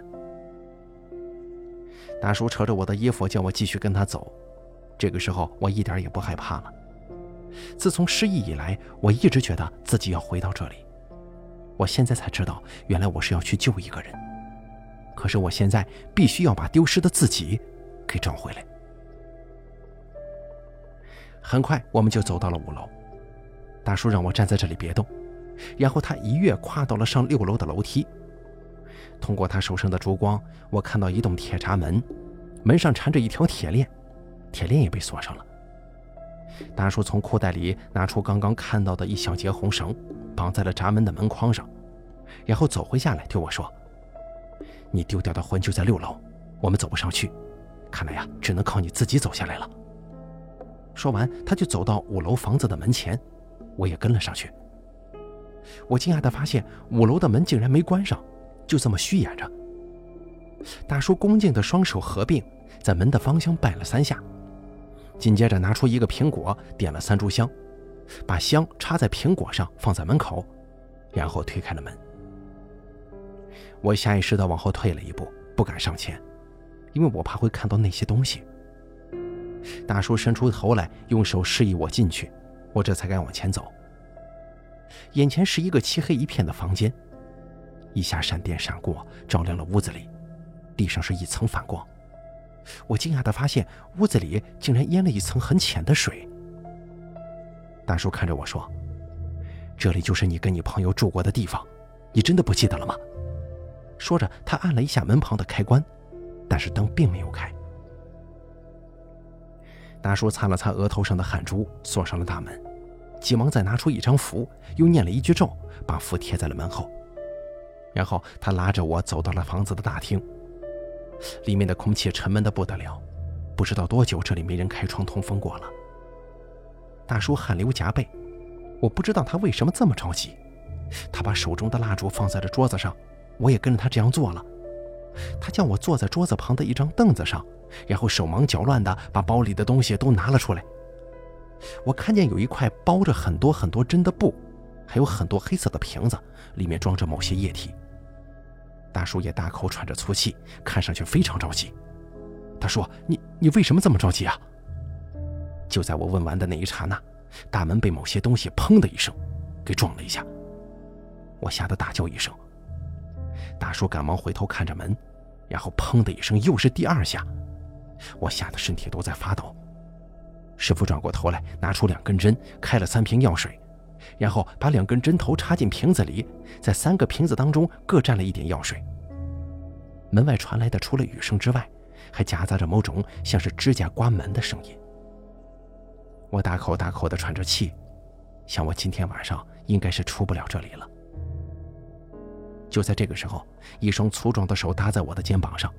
大叔扯着我的衣服，叫我继续跟他走。这个时候，我一点也不害怕了。自从失忆以来，我一直觉得自己要回到这里。我现在才知道，原来我是要去救一个人。可是我现在必须要把丢失的自己给找回来。很快，我们就走到了五楼。大叔让我站在这里别动。然后他一跃跨到了上六楼的楼梯。通过他手上的烛光，我看到一栋铁闸门，门上缠着一条铁链，铁链也被锁上了。大叔从裤袋里拿出刚刚看到的一小截红绳，绑在了闸门的门框上，然后走回下来对我说：“你丢掉的魂就在六楼，我们走不上去，看来呀，只能靠你自己走下来了。”说完，他就走到五楼房子的门前，我也跟了上去。我惊讶地发现，五楼的门竟然没关上，就这么虚掩着。大叔恭敬的双手合并，在门的方向拜了三下，紧接着拿出一个苹果，点了三炷香，把香插在苹果上，放在门口，然后推开了门。我下意识地往后退了一步，不敢上前，因为我怕会看到那些东西。大叔伸出头来，用手示意我进去，我这才敢往前走。眼前是一个漆黑一片的房间，一下闪电闪过，照亮了屋子里，地上是一层反光。我惊讶地发现，屋子里竟然淹了一层很浅的水。大叔看着我说：“这里就是你跟你朋友住过的地方，你真的不记得了吗？”说着，他按了一下门旁的开关，但是灯并没有开。大叔擦了擦额头上的汗珠，锁上了大门。急忙再拿出一张符，又念了一句咒，把符贴在了门后。然后他拉着我走到了房子的大厅，里面的空气沉闷的不得了，不知道多久这里没人开窗通风过了。大叔汗流浃背，我不知道他为什么这么着急。他把手中的蜡烛放在了桌子上，我也跟着他这样做了。他叫我坐在桌子旁的一张凳子上，然后手忙脚乱地把包里的东西都拿了出来。我看见有一块包着很多很多针的布，还有很多黑色的瓶子，里面装着某些液体。大叔也大口喘着粗气，看上去非常着急。他说：“你你为什么这么着急啊？”就在我问完的那一刹那，大门被某些东西“砰”的一声给撞了一下，我吓得大叫一声。大叔赶忙回头看着门，然后“砰”的一声又是第二下，我吓得身体都在发抖。师傅转过头来，拿出两根针，开了三瓶药水，然后把两根针头插进瓶子里，在三个瓶子当中各蘸了一点药水。门外传来的除了雨声之外，还夹杂着某种像是指甲刮门的声音。我大口大口地喘着气，想我今天晚上应该是出不了这里了。就在这个时候，一双粗壮的手搭在我的肩膀上，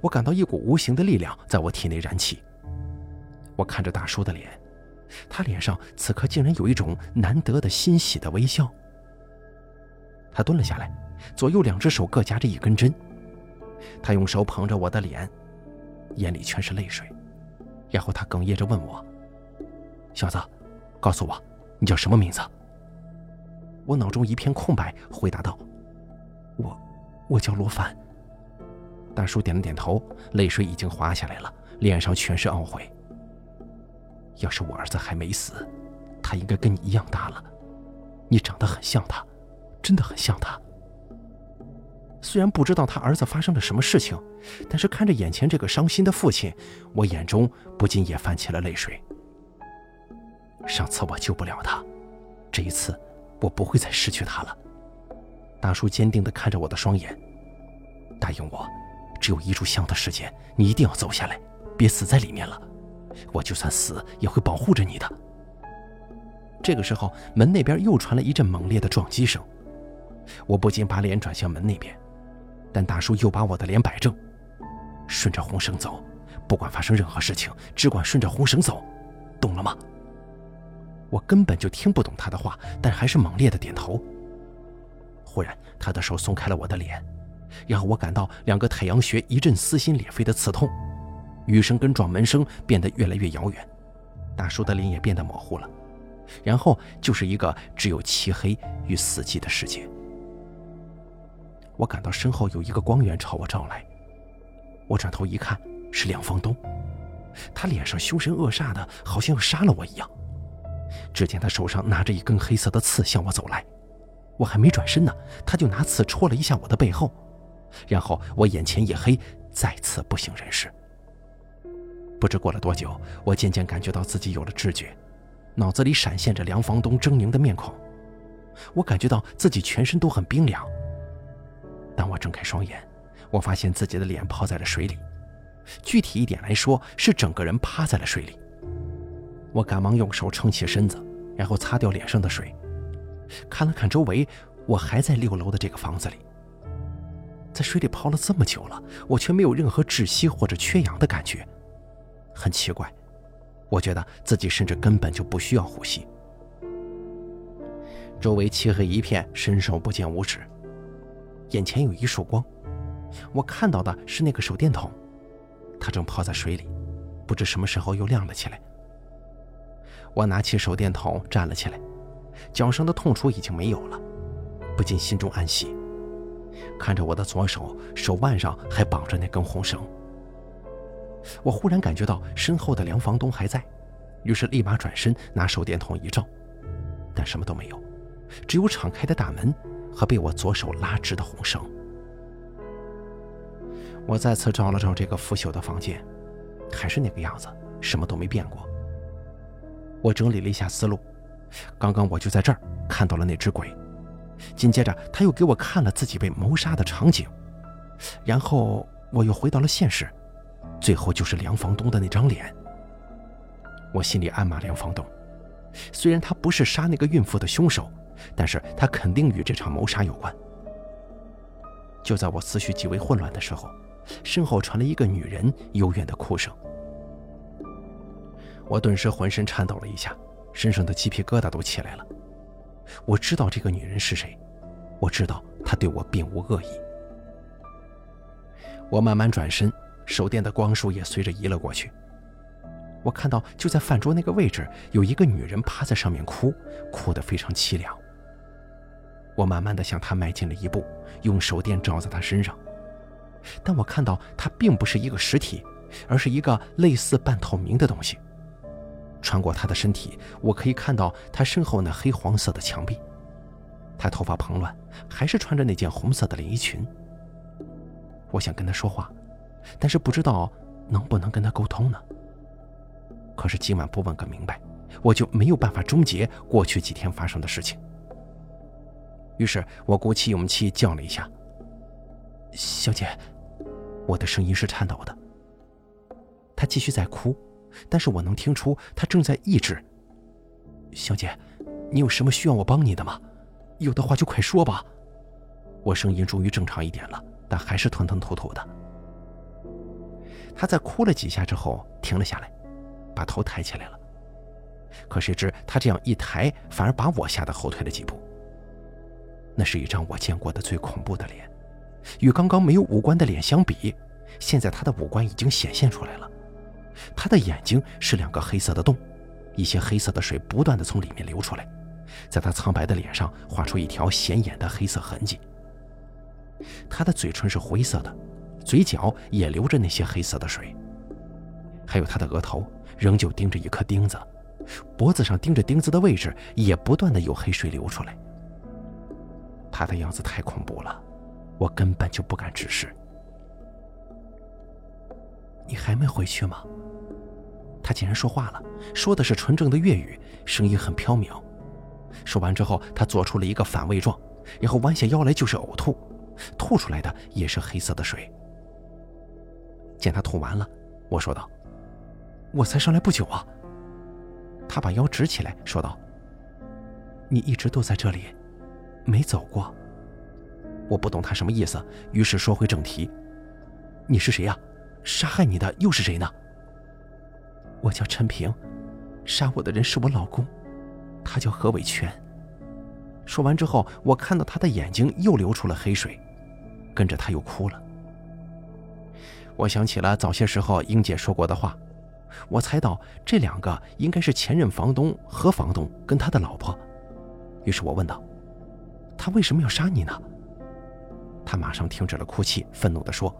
我感到一股无形的力量在我体内燃起。我看着大叔的脸，他脸上此刻竟然有一种难得的欣喜的微笑。他蹲了下来，左右两只手各夹着一根针，他用手捧着我的脸，眼里全是泪水，然后他哽咽着问我：“小子，告诉我，你叫什么名字？”我脑中一片空白，回答道：“我，叫罗凡。”大叔点了点头，泪水已经滑下来了，脸上全是懊悔。要是我儿子还没死，他应该跟你一样大了。你长得很像他，真的很像他。虽然不知道他儿子发生了什么事情，但是看着眼前这个伤心的父亲，我眼中不禁也泛起了泪水。上次我救不了他，这一次我不会再失去他了。大叔坚定地看着我的双眼，答应我，只有一炷香的时间，你一定要走下来，别死在里面了。我就算死也会保护着你的。这个时候，门那边又传来一阵猛烈的撞击声，我不禁把脸转向门那边，但大叔又把我的脸摆正，顺着红绳走，不管发生任何事情，只管顺着红绳走，懂了吗？我根本就听不懂他的话，但还是猛烈的点头。忽然，他的手松开了我的脸，然后我感到两个太阳穴一阵撕心裂肺的刺痛。雨声跟撞门声变得越来越遥远，大叔的脸也变得模糊了，然后就是一个只有漆黑与死寂的世界。我感到身后有一个光源朝我照来，我转头一看，是梁房东，他脸上凶神恶煞的，好像要杀了我一样。只见他手上拿着一根黑色的刺向我走来，我还没转身呢，他就拿刺戳了一下我的背后，然后我眼前一黑，再次不省人事。不知过了多久，我渐渐感觉到自己有了知觉，脑子里闪现着梁房东狰狞的面孔。我感觉到自己全身都很冰凉。当我睁开双眼，我发现自己的脸泡在了水里，具体一点来说，是整个人趴在了水里。我赶忙用手撑起身子，然后擦掉脸上的水，看了看周围，我还在六楼的这个房子里。在水里泡了这么久了，我却没有任何窒息或者缺氧的感觉。很奇怪，我觉得自己甚至根本就不需要呼吸。周围漆黑一片，伸手不见五指。眼前有一束光，我看到的是那个手电筒，它正泡在水里，不知什么时候又亮了起来。我拿起手电筒站了起来，脚上的痛楚已经没有了，不禁心中暗喜。看着我的左手，手腕上还绑着那根红绳。我忽然感觉到身后的梁房东还在，于是立马转身拿手电筒一照，但什么都没有，只有敞开的大门和被我左手拉直的红绳。我再次照了照这个腐朽的房间，还是那个样子，什么都没变过。我整理了一下思路，刚刚我就在这儿看到了那只鬼，紧接着他又给我看了自己被谋杀的场景，然后我又回到了现实。最后就是梁房东的那张脸。我心里暗骂梁房东，虽然他不是杀那个孕妇的凶手，但是他肯定与这场谋杀有关。就在我思绪极为混乱的时候，身后传来一个女人幽怨的哭声。我顿时浑身颤抖了一下，身上的鸡皮疙瘩都起来了。我知道这个女人是谁，我知道她对我并无恶意。我慢慢转身，手电的光束也随着移了过去。我看到就在饭桌那个位置，有一个女人趴在上面哭，哭得非常凄凉。我慢慢的向她迈进了一步，用手电照在她身上，但我看到她并不是一个实体，而是一个类似半透明的东西。穿过她的身体，我可以看到她身后那黑黄色的墙壁。她头发蓬乱，还是穿着那件红色的连衣裙。我想跟她说话，但是不知道能不能跟她沟通呢？可是今晚不问个明白，我就没有办法终结过去几天发生的事情。于是我鼓起勇气叫了一下：“小姐。”我的声音是颤抖的。她继续在哭。但是我能听出他正在抑制。小姐，你有什么需要我帮你的吗？有的话就快说吧。我声音终于正常一点了，但还是吞吞吐吐的。他在哭了几下之后停了下来，把头抬起来了。可谁知他这样一抬，反而把我吓得后退了几步。那是一张我见过的最恐怖的脸，与刚刚没有五官的脸相比，现在他的五官已经显现出来了。他的眼睛是两个黑色的洞，一些黑色的水不断的从里面流出来，在他苍白的脸上画出一条显眼的黑色痕迹。他的嘴唇是灰色的，嘴角也流着那些黑色的水，还有他的额头仍旧钉着一颗钉子，脖子上钉着钉子的位置也不断的有黑水流出来。他的样子太恐怖了，我根本就不敢直视。你还没回去吗？他竟然说话了，说的是纯正的粤语，声音很飘渺。说完之后，他做出了一个反胃状，然后弯下腰来就是呕吐，吐出来的也是黑色的水。见他吐完了，我说道：“我才上来不久啊。”他把腰直起来说道：“你一直都在这里，没走过。”我不懂他什么意思，于是说回正题：“你是谁呀？杀害你的又是谁呢？”我叫陈平，杀我的人是我老公，他叫何伟全。说完之后，我看到他的眼睛又流出了黑水，跟着他又哭了。我想起了早些时候英姐说过的话，我猜到这两个应该是前任房东何房东跟他的老婆。于是我问道：“他为什么要杀你呢？”他马上停止了哭泣，愤怒地说：“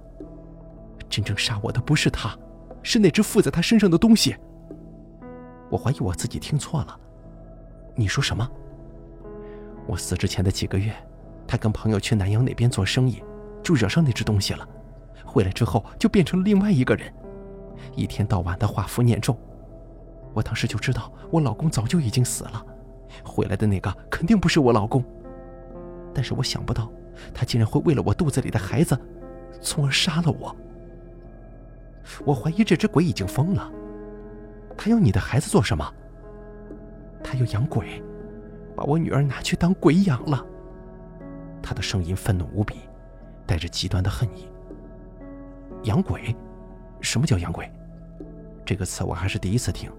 真正杀我的不是他。”是那只附在他身上的东西。我怀疑我自己听错了。你说什么？我死之前的几个月，他跟朋友去南阳那边做生意，就惹上那只东西了。回来之后就变成了另外一个人，一天到晚的画符念咒。我当时就知道我老公早就已经死了，回来的那个肯定不是我老公。但是我想不到，他竟然会为了我肚子里的孩子，从而杀了我。我怀疑这只鬼已经疯了，他要你的孩子做什么？他要养鬼，把我女儿拿去当鬼养了。他的声音愤怒无比，带着极端的恨意。养鬼？什么叫养鬼？这个词我还是第一次听。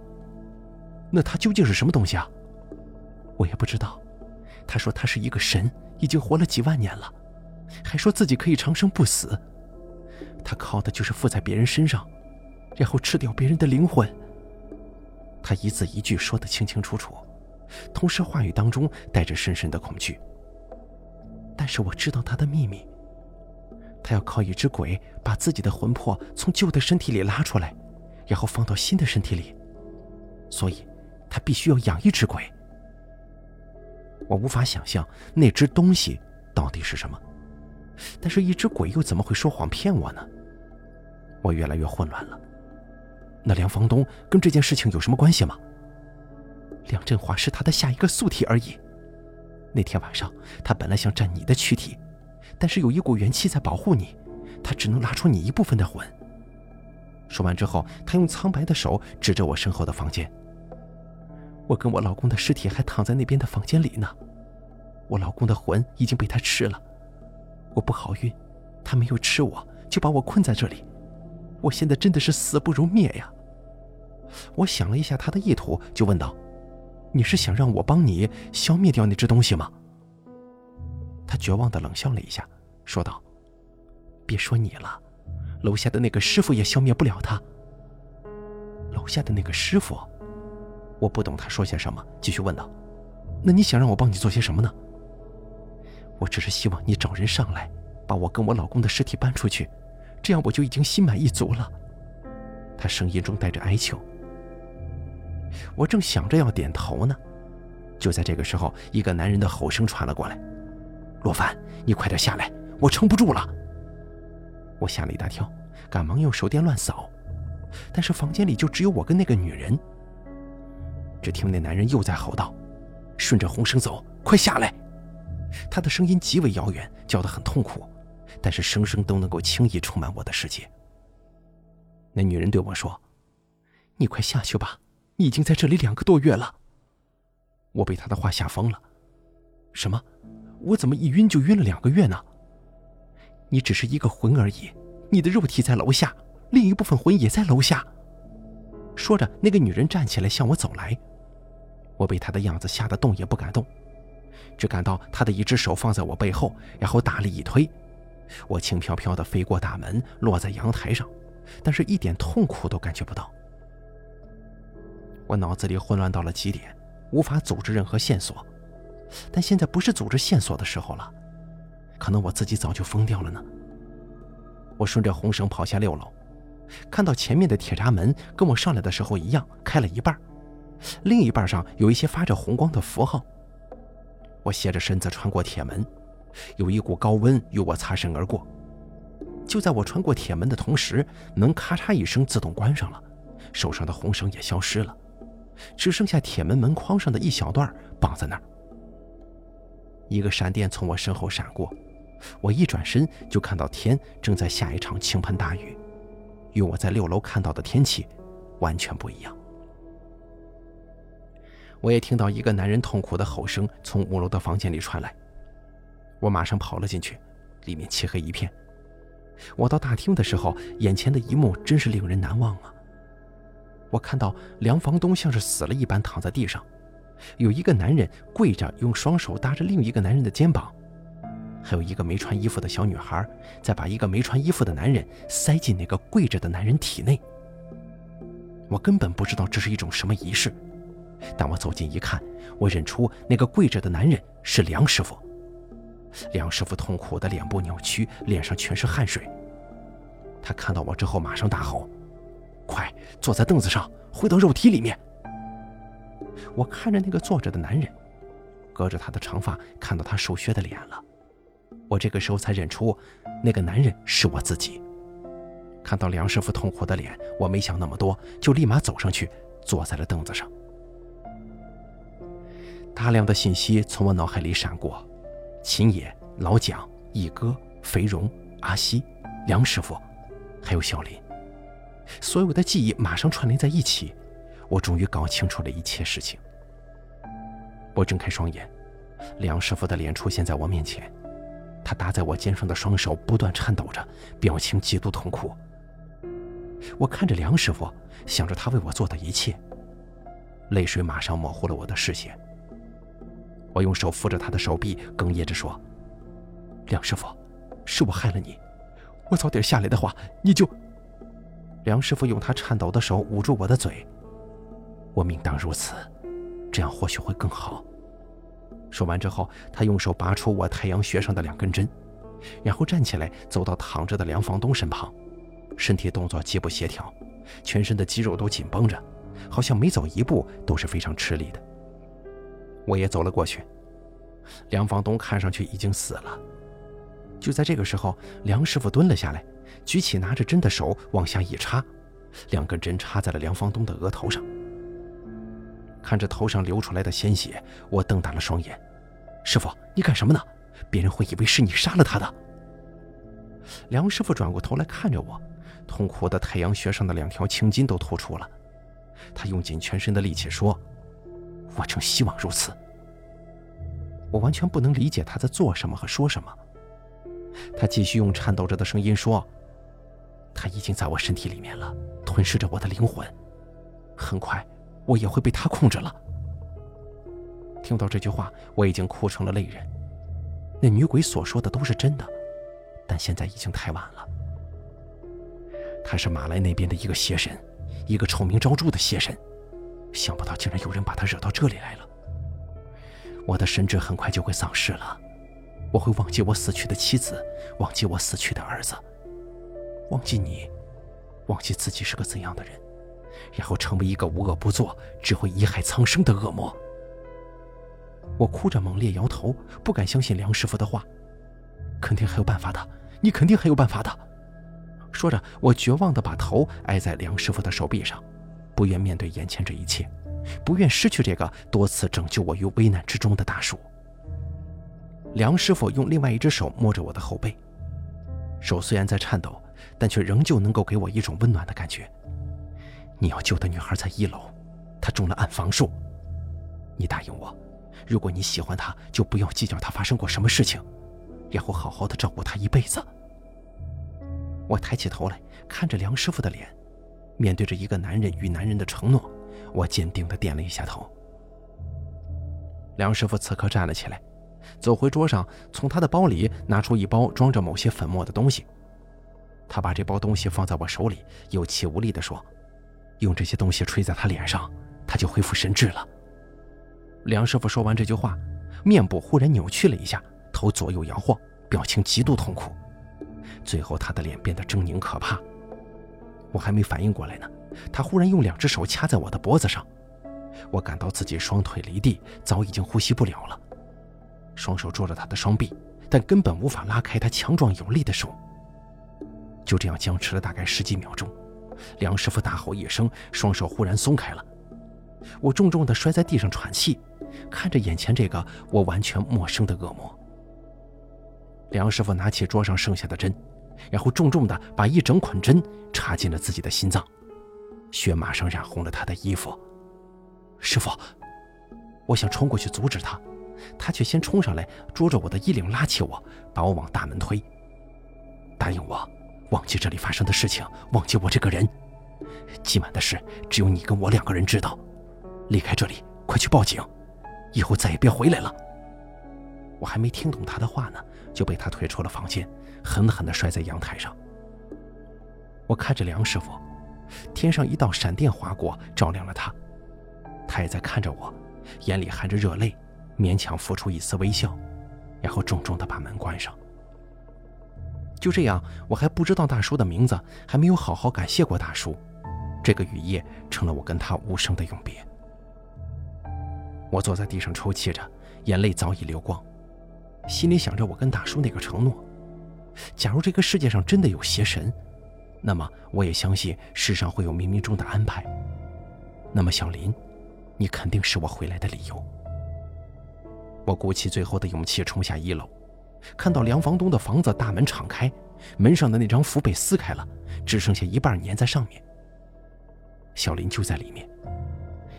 那他究竟是什么东西啊？我也不知道。他说他是一个神，已经活了几万年了，还说自己可以长生不死。他靠的就是附在别人身上，然后吃掉别人的灵魂。他一字一句说得清清楚楚，同时话语当中带着深深的恐惧。但是我知道他的秘密，他要靠一只鬼把自己的魂魄从旧的身体里拉出来，然后放到新的身体里，所以，他必须要养一只鬼。我无法想象那只东西到底是什么。但是，一只鬼又怎么会说谎骗我呢？我越来越混乱了。那梁房东跟这件事情有什么关系吗？梁振华是他的下一个宿体而已。那天晚上，他本来想占你的躯体，但是有一股元气在保护你，他只能拉出你一部分的魂。说完之后，他用苍白的手指着我身后的房间。我跟我老公的尸体还躺在那边的房间里呢，我老公的魂已经被他吃了。我不好运，他没有吃我，就把我困在这里。我现在真的是死不如灭呀！我想了一下他的意图，就问道：“你是想让我帮你消灭掉那只东西吗？”他绝望的冷笑了一下，说道：“别说你了，楼下的那个师傅也消灭不了他。”楼下的那个师傅，我不懂他说些什么，继续问道：“那你想让我帮你做些什么呢？”我只是希望你找人上来，把我跟我老公的尸体搬出去，这样我就已经心满意足了。他声音中带着哀求。我正想着要点头呢，就在这个时候，一个男人的吼声传了过来：“洛凡，你快点下来，我撑不住了。”我吓了一大跳，赶忙用手电乱扫。但是房间里就只有我跟那个女人。只听那男人又在吼道：“顺着红绳走，快下来！”他的声音极为遥远，叫得很痛苦，但是声声都能够轻易充满我的世界。那女人对我说：“你快下去吧，你已经在这里两个多月了。”我被她的话吓疯了。什么？我怎么一晕就晕了两个月呢？你只是一个魂而已，你的肉体在楼下。另一部分魂也在楼下。说着，那个女人站起来向我走来。我被她的样子吓得动也不敢动，只感到她的一只手放在我背后，然后大力一推，我轻飘飘地飞过大门，落在阳台上，但是一点痛苦都感觉不到。我脑子里混乱到了极点，无法组织任何线索。但现在不是组织线索的时候了，可能我自己早就疯掉了呢。我顺着红绳跑下六楼。看到前面的铁闸门跟我上来的时候一样，开了一半，另一半上有一些发着红光的符号。我斜着身子穿过铁门，有一股高温与我擦身而过。就在我穿过铁门的同时，门咔嚓一声自动关上了，手上的红绳也消失了，只剩下铁门门框上的一小段绑在那儿。一个闪电从我身后闪过，我一转身就看到天正在下一场倾盆大雨。与我在六楼看到的天气完全不一样。我也听到一个男人痛苦的吼声从五楼的房间里传来，我马上跑了进去，里面漆黑一片。我到大厅的时候，眼前的一幕真是令人难忘啊！我看到梁房东像是死了一般躺在地上，有一个男人跪着，用双手搭着另一个男人的肩膀。还有一个没穿衣服的小女孩，在把一个没穿衣服的男人塞进那个跪着的男人体内。我根本不知道这是一种什么仪式，但我走近一看，我认出那个跪着的男人是梁师傅。梁师傅痛苦的脸部扭曲，脸上全是汗水。他看到我之后，马上大吼：“快坐在凳子上，回到肉体里面！”我看着那个坐着的男人，隔着他的长发，看到他瘦削的脸了。我这个时候才认出，那个男人是我自己。看到梁师傅痛苦的脸，我没想那么多，就立马走上去，坐在了凳子上。大量的信息从我脑海里闪过：秦野、老蒋、一哥、肥荣、阿西、梁师傅，还有小林。所有的记忆马上串联在一起，我终于搞清楚了一切事情。我睁开双眼，梁师傅的脸出现在我面前。他搭在我肩上的双手不断颤抖着，表情极度痛苦。我看着梁师傅，想着他为我做的一切，泪水马上模糊了我的视线。我用手扶着他的手臂，哽咽着说：“梁师傅，是我害了你，我早点下来的话，你就……”梁师傅用他颤抖的手捂住我的嘴：“我命当如此，这样或许会更好。”说完之后，他用手拔出我太阳穴上的两根针，然后站起来走到躺着的梁房东身旁，身体动作极不协调，全身的肌肉都紧绷着，好像每走一步都是非常吃力的。我也走了过去，梁房东看上去已经死了。就在这个时候，梁师傅蹲了下来，举起拿着针的手往下一插，两根针插在了梁房东的额头上。看着头上流出来的鲜血，我瞪大了双眼。师傅，你干什么呢？别人会以为是你杀了他的。梁师傅转过头来看着我，痛苦的太阳穴上的两条青筋都突出了。他用尽全身的力气说：“我正希望如此。”我完全不能理解他在做什么和说什么。他继续用颤抖着的声音说：“他已经在我身体里面了，吞噬着我的灵魂。很快。”我也会被他控制了。听到这句话，我已经哭成了泪人。那女鬼所说的都是真的，但现在已经太晚了。她是马来那边的一个邪神，一个臭名昭著的邪神。想不到竟然有人把他惹到这里来了。我的神智很快就会丧失了，我会忘记我死去的妻子，忘记我死去的儿子，忘记你，忘记自己是个怎样的人，然后成为一个无恶不作、只会贻害苍生的恶魔。我哭着猛烈摇头，不敢相信梁师傅的话。肯定还有办法的，你肯定还有办法的。说着，我绝望地把头挨在梁师傅的手臂上，不愿面对眼前这一切。不愿失去这个多次拯救我于危难之中的大叔。梁师傅用另外一只手摸着我的后背，手虽然在颤抖，但却仍旧能够给我一种温暖的感觉。你要救的女孩在一楼，她中了暗房术。你答应我，如果你喜欢她，就不要计较她发生过什么事情，然后好好的照顾她一辈子。我抬起头来，看着梁师傅的脸，面对着一个男人与男人的承诺。我坚定地点了一下头。梁师傅此刻站了起来，走回桌上，从他的包里拿出一包装着某些粉末的东西。他把这包东西放在我手里，有气无力地说：“用这些东西吹在他脸上，他就恢复神智了。”梁师傅说完这句话，面部忽然扭曲了一下，头左右摇晃，表情极度痛苦。最后，他的脸变得狰狞可怕。我还没反应过来呢。他忽然用两只手掐在我的脖子上，我感到自己双腿离地，早已经呼吸不了了。双手捉着他的双臂，但根本无法拉开他强壮有力的手。就这样僵持了大概十几秒钟，梁师傅大吼一声，双手忽然松开了。我重重地摔在地上喘气，看着眼前这个我完全陌生的恶魔。梁师傅拿起桌上剩下的针，然后重重地把一整捆针插进了自己的心脏。血马上染红了他的衣服。师傅，我想冲过去阻止他，他却先冲上来，捉着我的衣领拉起我，把我往大门推。答应我，忘记这里发生的事情，忘记我这个人。今晚的事只有你跟我两个人知道。离开这里，快去报警，以后再也别回来了。我还没听懂他的话呢，就被他推出了房间，狠狠地摔在阳台上。我看着梁师傅。天上一道闪电划过，照亮了他。他也在看着我，眼里含着热泪，勉强浮出一丝微笑，然后重重地把门关上。就这样，我还不知道大叔的名字，还没有好好感谢过大叔。这个雨夜成了我跟他无声的永别。我坐在地上抽泣着，眼泪早已流光，心里想着我跟大叔那个承诺：假如这个世界上真的有邪神。那么，我也相信世上会有冥冥中的安排。那么，小林，你肯定是我回来的理由。我鼓起最后的勇气冲下一楼，看到梁房东的房子大门敞开，门上的那张符被撕开了，只剩下一半粘在上面。小林就在里面，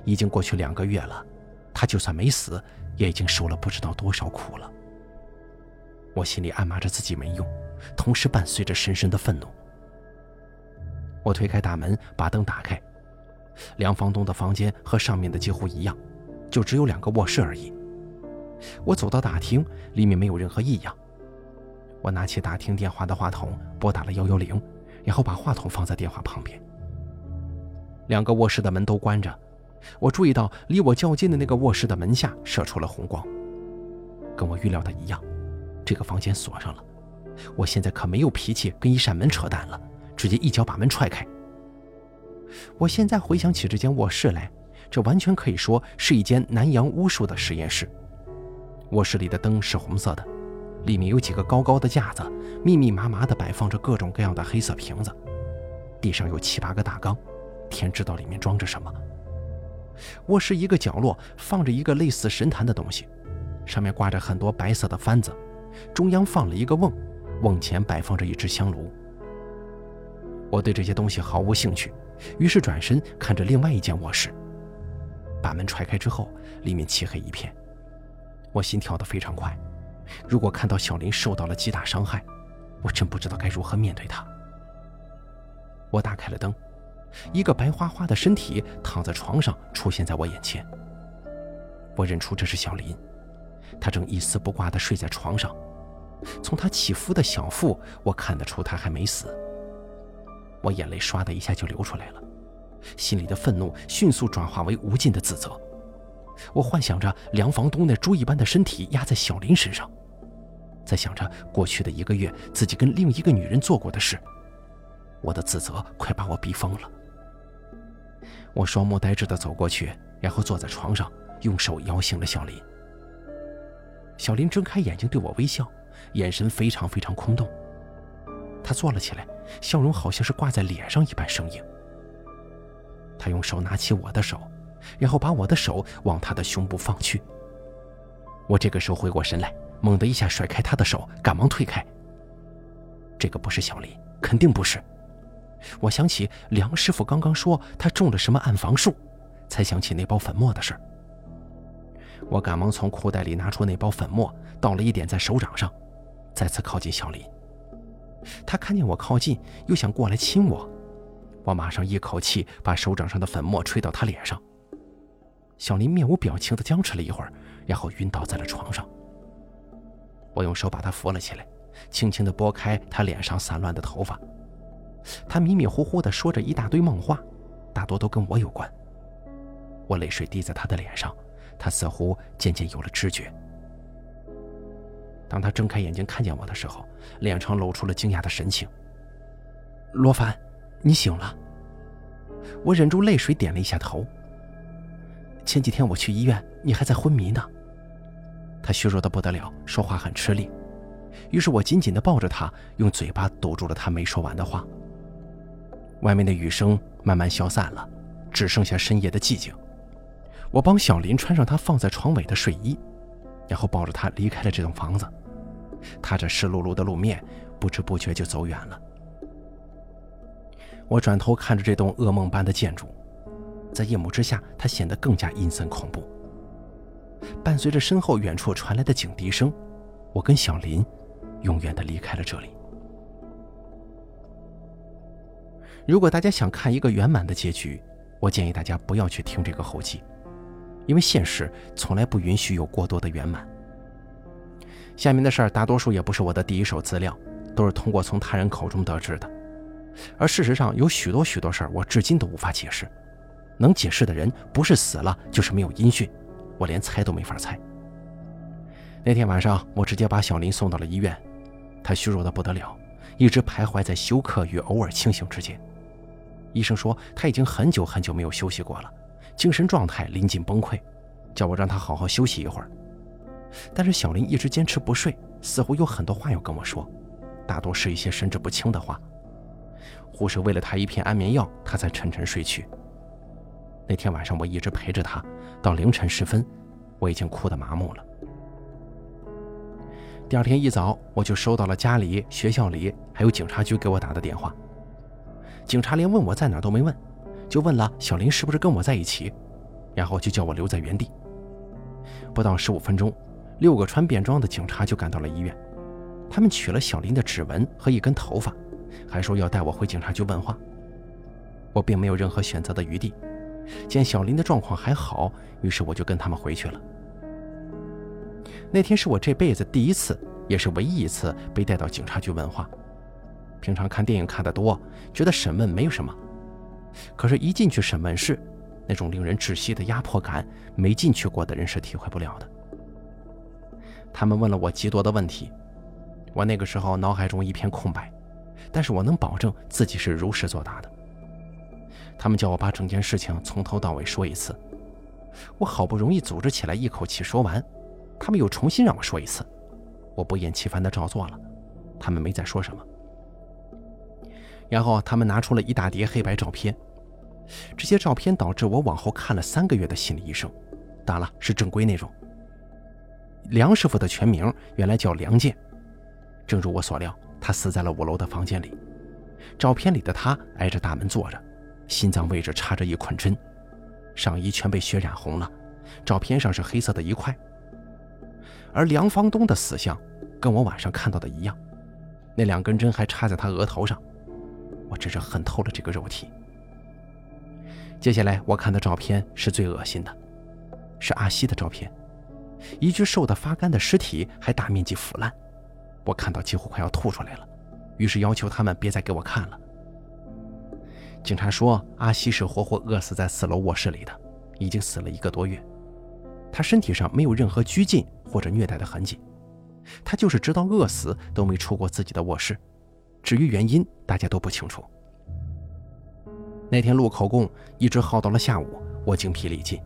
已经过去两个月了，他就算没死，也已经受了不知道多少苦了。我心里暗骂着自己没用，同时伴随着深深的愤怒。我推开大门，把灯打开。梁房东的房间和上面的几乎一样，就只有两个卧室而已。我走到大厅，里面没有任何异样。我拿起大厅电话的话筒，拨打了幺幺零，然后把话筒放在电话旁边。两个卧室的门都关着，我注意到离我较近的那个卧室的门下射出了红光。跟我预料的一样，这个房间锁上了。我现在可没有脾气跟一扇门扯淡了。直接一脚把门踹开。我现在回想起这间卧室来，这完全可以说是一间南洋巫术的实验室。卧室里的灯是红色的，里面有几个高高的架子，密密麻麻地摆放着各种各样的黑色瓶子。地上有七八个大缸，天知道里面装着什么。卧室一个角落放着一个类似神坛的东西，上面挂着很多白色的幡子，中央放了一个瓮，瓮前摆放着一只香炉。我对这些东西毫无兴趣，于是转身看着另外一间卧室。把门踹开之后，里面漆黑一片，我心跳得非常快。如果看到小林受到了极大伤害，我真不知道该如何面对他。我打开了灯，一个白花花的身体躺在床上出现在我眼前。我认出这是小林，他正一丝不挂地睡在床上，从他起伏的小腹，我看得出他还没死。我眼泪唰的一下就流出来了，心里的愤怒迅速转化为无尽的自责。我幻想着梁房东那猪一般的身体压在小林身上，在想着过去的一个月自己跟另一个女人做过的事，我的自责快把我逼疯了。我双目呆滞地走过去，然后坐在床上，用手摇醒了小林。小林睁开眼睛对我微笑，眼神非常非常空洞。他坐了起来，笑容好像是挂在脸上一般生硬。他用手拿起我的手。然后把我的手往他的胸部放去。我这个时候回过神来，猛地一下甩开他的手，赶忙退开。这个不是小林，肯定不是。我想起梁师傅刚刚说他中了什么暗房术，才想起那包粉末的事。我赶忙从裤袋里拿出那包粉末，倒了一点在手掌上，再次靠近小林。他看见我靠近，又想过来亲我，我马上一口气把手掌上的粉末吹到他脸上。小林面无表情地僵持了一会儿，然后晕倒在了床上。我用手把他扶了起来，轻轻地拨开他脸上散乱的头发。他迷迷糊糊地说着一大堆梦话，大多都跟我有关。我泪水滴在他的脸上，他似乎渐渐有了知觉。当他睁开眼睛看见我的时候，脸上露出了惊讶的神情。罗凡，你醒了。我忍住泪水，点了一下头。前几天我去医院，你还在昏迷呢。他虚弱的不得了，说话很吃力。于是我紧紧的抱着他，用嘴巴堵住了他没说完的话。外面的雨声慢慢消散了，只剩下深夜的寂静。我帮小林穿上他放在床尾的睡衣，然后抱着他离开了这栋房子。踏着湿漉漉的路面，不知不觉就走远了。我转头看着这栋噩梦般的建筑。在夜幕之下，它显得更加阴森恐怖。伴随着身后远处传来的警笛声，我跟小林永远的离开了这里。如果大家想看一个圆满的结局，我建议大家不要去听这个后记，因为现实从来不允许有过多的圆满。下面的事儿大多数也不是我的第一手资料，都是通过从他人口中得知的，而事实上有许多许多事儿我至今都无法解释。能解释的人不是死了就是没有音讯，我连猜都没法猜。那天晚上，我直接把小林送到了医院，他虚弱的不得了，一直徘徊在休克与偶尔清醒之间。医生说他已经很久很久没有休息过了，精神状态临近崩溃，叫我让他好好休息一会儿。但是小林一直坚持不睡，似乎有很多话要跟我说，大多是一些神志不清的话。护士喂了他一片安眠药，他才沉沉睡去。那天晚上我一直陪着他，到凌晨时分，我已经哭得麻木了。第二天一早，我就收到了家里、学校里还有警察局给我打的电话。警察连问我在哪都没问，就问了小林是不是跟我在一起，然后就叫我留在原地。不到十五分钟，六个穿便装的警察就赶到了医院，他们取了小林的指纹和一根头发，还说要带我回警察局问话。我并没有任何选择的余地。见小林的状况还好，于是我就跟他们回去了。那天是我这辈子第一次，也是唯一一次被带到警察局问话。平常看电影看得多，觉得审问没有什么，可是，一进去审问室，那种令人窒息的压迫感，没进去过的人是体会不了的。他们问了我极多的问题，我那个时候脑海中一片空白，但是我能保证自己是如实作答的。他们叫我把整件事情从头到尾说一次，我好不容易组织起来一口气说完，他们又重新让我说一次，我不厌其烦地照做了，他们没再说什么。然后他们拿出了一大叠黑白照片，这些照片导致我往后看了三个月的心理医生，当然了，是正规那种。梁师傅的全名原来叫梁健，正如我所料，他死在了五楼的房间里，照片里的他挨着大门坐着。心脏位置插着一捆针，上衣全被血染红了，照片上是黑色的一块。而梁房东的死相跟我晚上看到的一样，那两根针还插在他额头上，我真是恨透了这个肉体。接下来我看的照片是最恶心的，是阿西的照片，一具瘦得发干的尸体还大面积腐烂，我看到几乎快要吐出来了，于是要求他们别再给我看了。警察说，阿西是活活饿死在四楼卧室里的，已经死了一个多月。他身体上没有任何拘禁或者虐待的痕迹，他就是直到饿死都没出过自己的卧室。至于原因，大家都不清楚。那天录口供一直耗到了下午，我精疲力尽。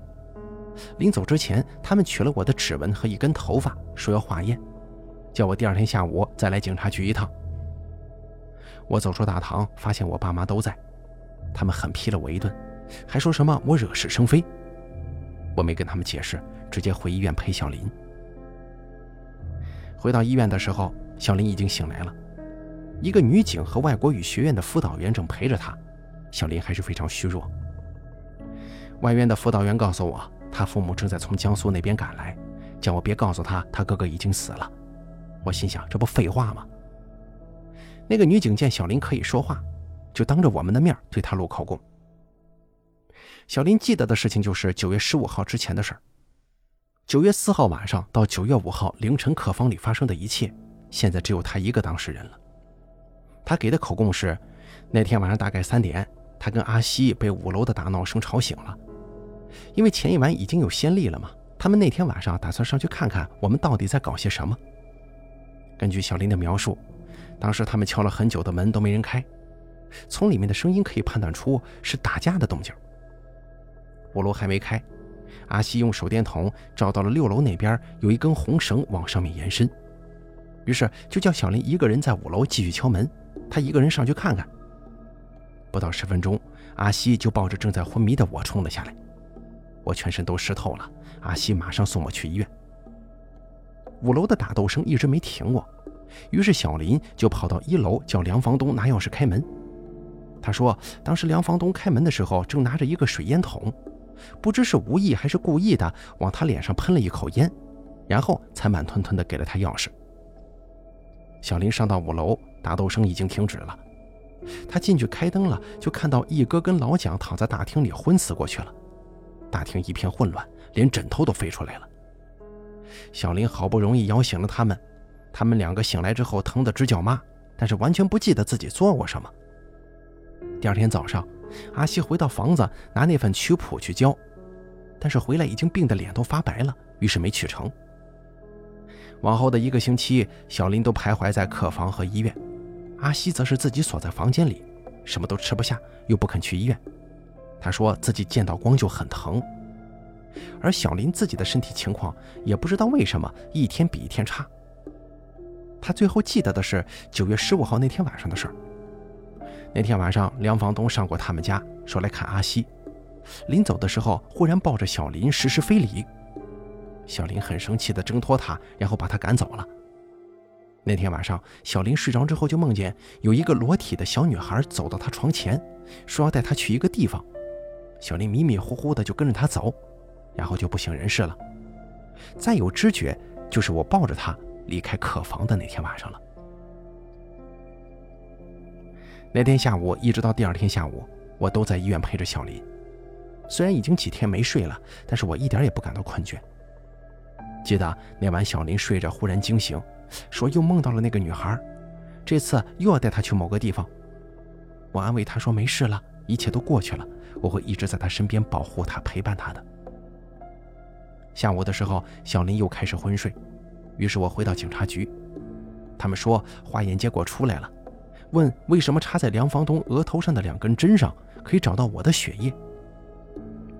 临走之前，他们取了我的指纹和一根头发，说要化验，叫我第二天下午再来警察局一趟。我走出大堂，发现我爸妈都在。他们狠批了我一顿，还说什么我惹是生非。我没跟他们解释，直接回医院陪小林。回到医院的时候，小林已经醒来了，一个女警和外国语学院的辅导员正陪着她。小林还是非常虚弱。外院的辅导员告诉我，他父母正在从江苏那边赶来，叫我别告诉他他哥哥已经死了。我心想，这不废话吗？那个女警见小林可以说话。就当着我们的面对他录口供。小林记得的事情就是九月十五号之前的事儿。九月四号晚上到九月五号凌晨客房里发生的一切，现在只有他一个当事人了。他给的口供是，那天晚上大概三点，他跟阿西被五楼的打闹声吵醒了。因为前一晚已经有先例了嘛，他们那天晚上打算上去看看我们到底在搞些什么。根据小林的描述，当时他们敲了很久的门都没人开。从里面的声音可以判断出是打架的动静。五楼还没开，阿西用手电筒照到了六楼那边有一根红绳往上面延伸，于是就叫小林一个人在五楼继续敲门，他一个人上去看看。不到十分钟，阿西就抱着正在昏迷的我冲了下来，我全身都湿透了。阿西马上送我去医院。五楼的打斗声一直没停过，于是小林就跑到一楼叫梁房东拿钥匙开门。他说：“当时梁房东开门的时候，正拿着一个水烟筒，不知是无意还是故意的，往他脸上喷了一口烟，然后才慢吞吞的给了他钥匙。”小林上到五楼，打斗声已经停止了。他进去开灯了，就看到一哥跟老蒋躺在大厅里昏死过去了。大厅一片混乱，连枕头都飞出来了。小林好不容易摇醒了他们，他们两个醒来之后疼得直叫妈，但是完全不记得自己做过什么。第二天早上，阿西回到房子拿那份曲谱去交，但是回来已经病得脸都发白了，于是没去成。往后的一个星期，小林都徘徊在客房和医院，阿西则是自己锁在房间里，什么都吃不下，又不肯去医院。他说自己见到光就很疼，而小林自己的身体情况也不知道为什么一天比一天差。他最后记得的是九月十五号那天晚上的事儿。那天晚上，梁房东上过他们家，说来看阿西。临走的时候，忽然抱着小林实施非礼。小林很生气地挣脱他，然后把他赶走了。那天晚上，小林睡着之后就梦见有一个裸体的小女孩走到他床前，说要带他去一个地方。小林迷迷糊糊的就跟着他走，然后就不省人事了。再有知觉，就是我抱着他离开客房的那天晚上了。那天下午一直到第二天下午，我都在医院陪着小林。虽然已经几天没睡了，但是我一点也不感到困倦。记得那晚小林睡着忽然惊醒，说又梦到了那个女孩，这次又要带她去某个地方。我安慰她说没事了，一切都过去了，我会一直在她身边保护她、陪伴她的。下午的时候，小林又开始昏睡，于是我回到警察局，他们说化验结果出来了。问为什么插在梁房东额头上的两根针上可以找到我的血液？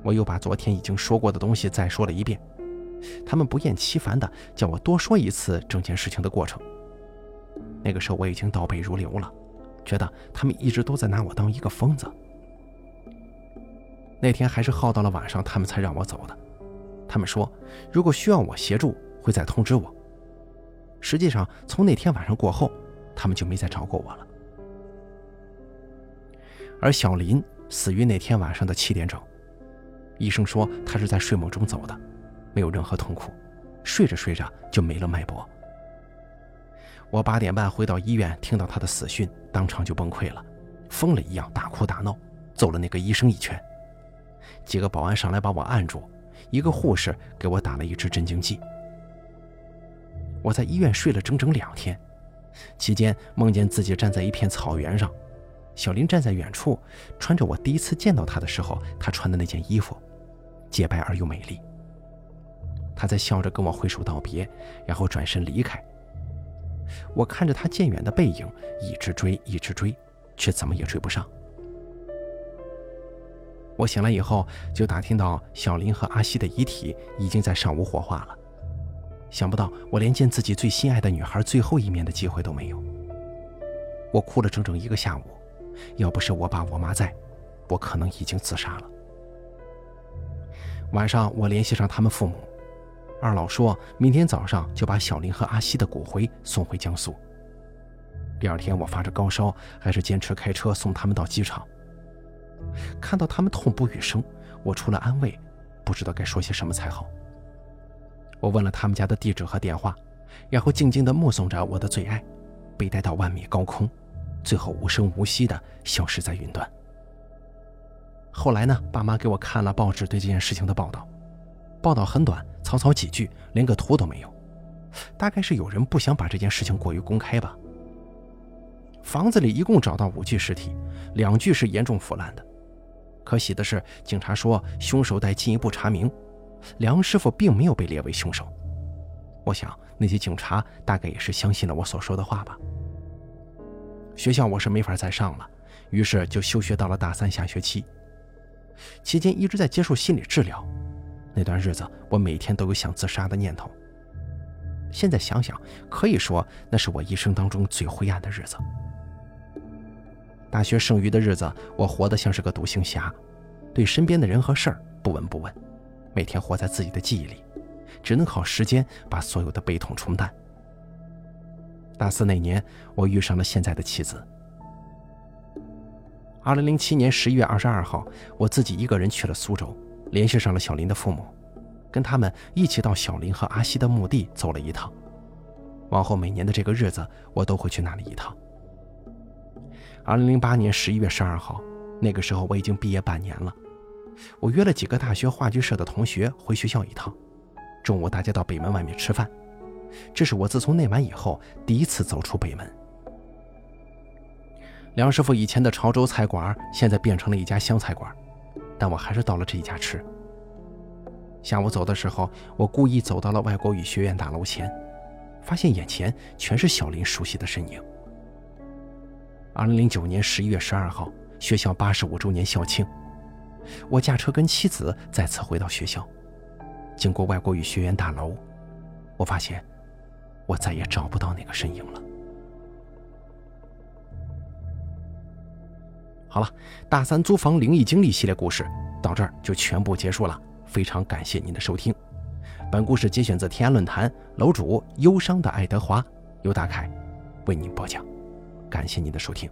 我又把昨天已经说过的东西再说了一遍，他们不厌其烦的叫我多说一次整件事情的过程。那个时候我已经倒背如流了，觉得他们一直都在拿我当一个疯子。那天还是耗到了晚上，他们才让我走的。他们说如果需要我协助，会再通知我。实际上从那天晚上过后，他们就没再找过我了。而小林死于那天晚上的七点整，医生说他是在睡梦中走的，没有任何痛苦，睡着睡着就没了脉搏。我八点半回到医院，听到他的死讯，当场就崩溃了，疯了一样大哭大闹，揍了那个医生一拳。几个保安上来把我按住，一个护士给我打了一支镇静剂。我在医院睡了整整两天，期间梦见自己站在一片草原上，小林站在远处，穿着我第一次见到他的时候他穿的那件衣服，洁白而又美丽。他在笑着跟我挥手道别，然后转身离开。我看着他渐远的背影，一直追，一直追，却怎么也追不上。我醒来以后，就打听到小林和阿西的遗体已经在上午火化了。想不到我连见自己最心爱的女孩最后一面的机会都没有。我哭了整整一个下午，要不是我爸我妈在，我可能已经自杀了。晚上我联系上他们父母，二老说明天早上就把小林和阿西的骨灰送回江苏。第二天我发着高烧，还是坚持开车送他们到机场。看到他们痛不欲生，我除了安慰，不知道该说些什么才好。我问了他们家的地址和电话，然后静静地目送着我的最爱被带到万米高空，最后无声无息地消失在云端。后来呢，爸妈给我看了报纸对这件事情的报道，报道很短，草草几句，连个图都没有，大概是有人不想把这件事情过于公开吧。房子里一共找到五具尸体，两具是严重腐烂的。可喜的是，警察说凶手待进一步查明，梁师傅并没有被列为凶手。我想那些警察大概也是相信了我所说的话吧。学校我是没法再上了，于是就休学到了大三下学期。期间一直在接受心理治疗，那段日子我每天都有想自杀的念头。现在想想，可以说那是我一生当中最灰暗的日子。大学剩余的日子，我活得像是个独行侠，对身边的人和事儿不闻不问，每天活在自己的记忆里，只能靠时间把所有的悲痛冲淡。大四那年，我遇上了现在的妻子。二零零七年十一月二十二号，我自己一个人去了苏州，联系上了小林的父母，跟他们一起到小林和阿西的墓地走了一趟。往后每年的这个日子，我都会去那里一趟。二零零八年十一月十二号，那个时候我已经毕业半年了。我约了几个大学话剧社的同学回学校一趟，中午大家到北门外面吃饭。这是我自从那晚以后第一次走出北门。梁师傅以前的潮州菜馆现在变成了一家湘菜馆，但我还是到了这一家吃。下午走的时候，我故意走到了外国语学院大楼前，发现眼前全是小林熟悉的身影。二零零九年十一月十二号，学校八十五周年校庆，我驾车跟妻子再次回到学校，经过外国语学院大楼，我发现我再也找不到那个身影了。好了，大三租房灵异经历系列故事到这儿就全部结束了，非常感谢您的收听。本故事节选自天涯论坛楼主忧伤的爱德华，由大凯为您播讲。感谢您的收听。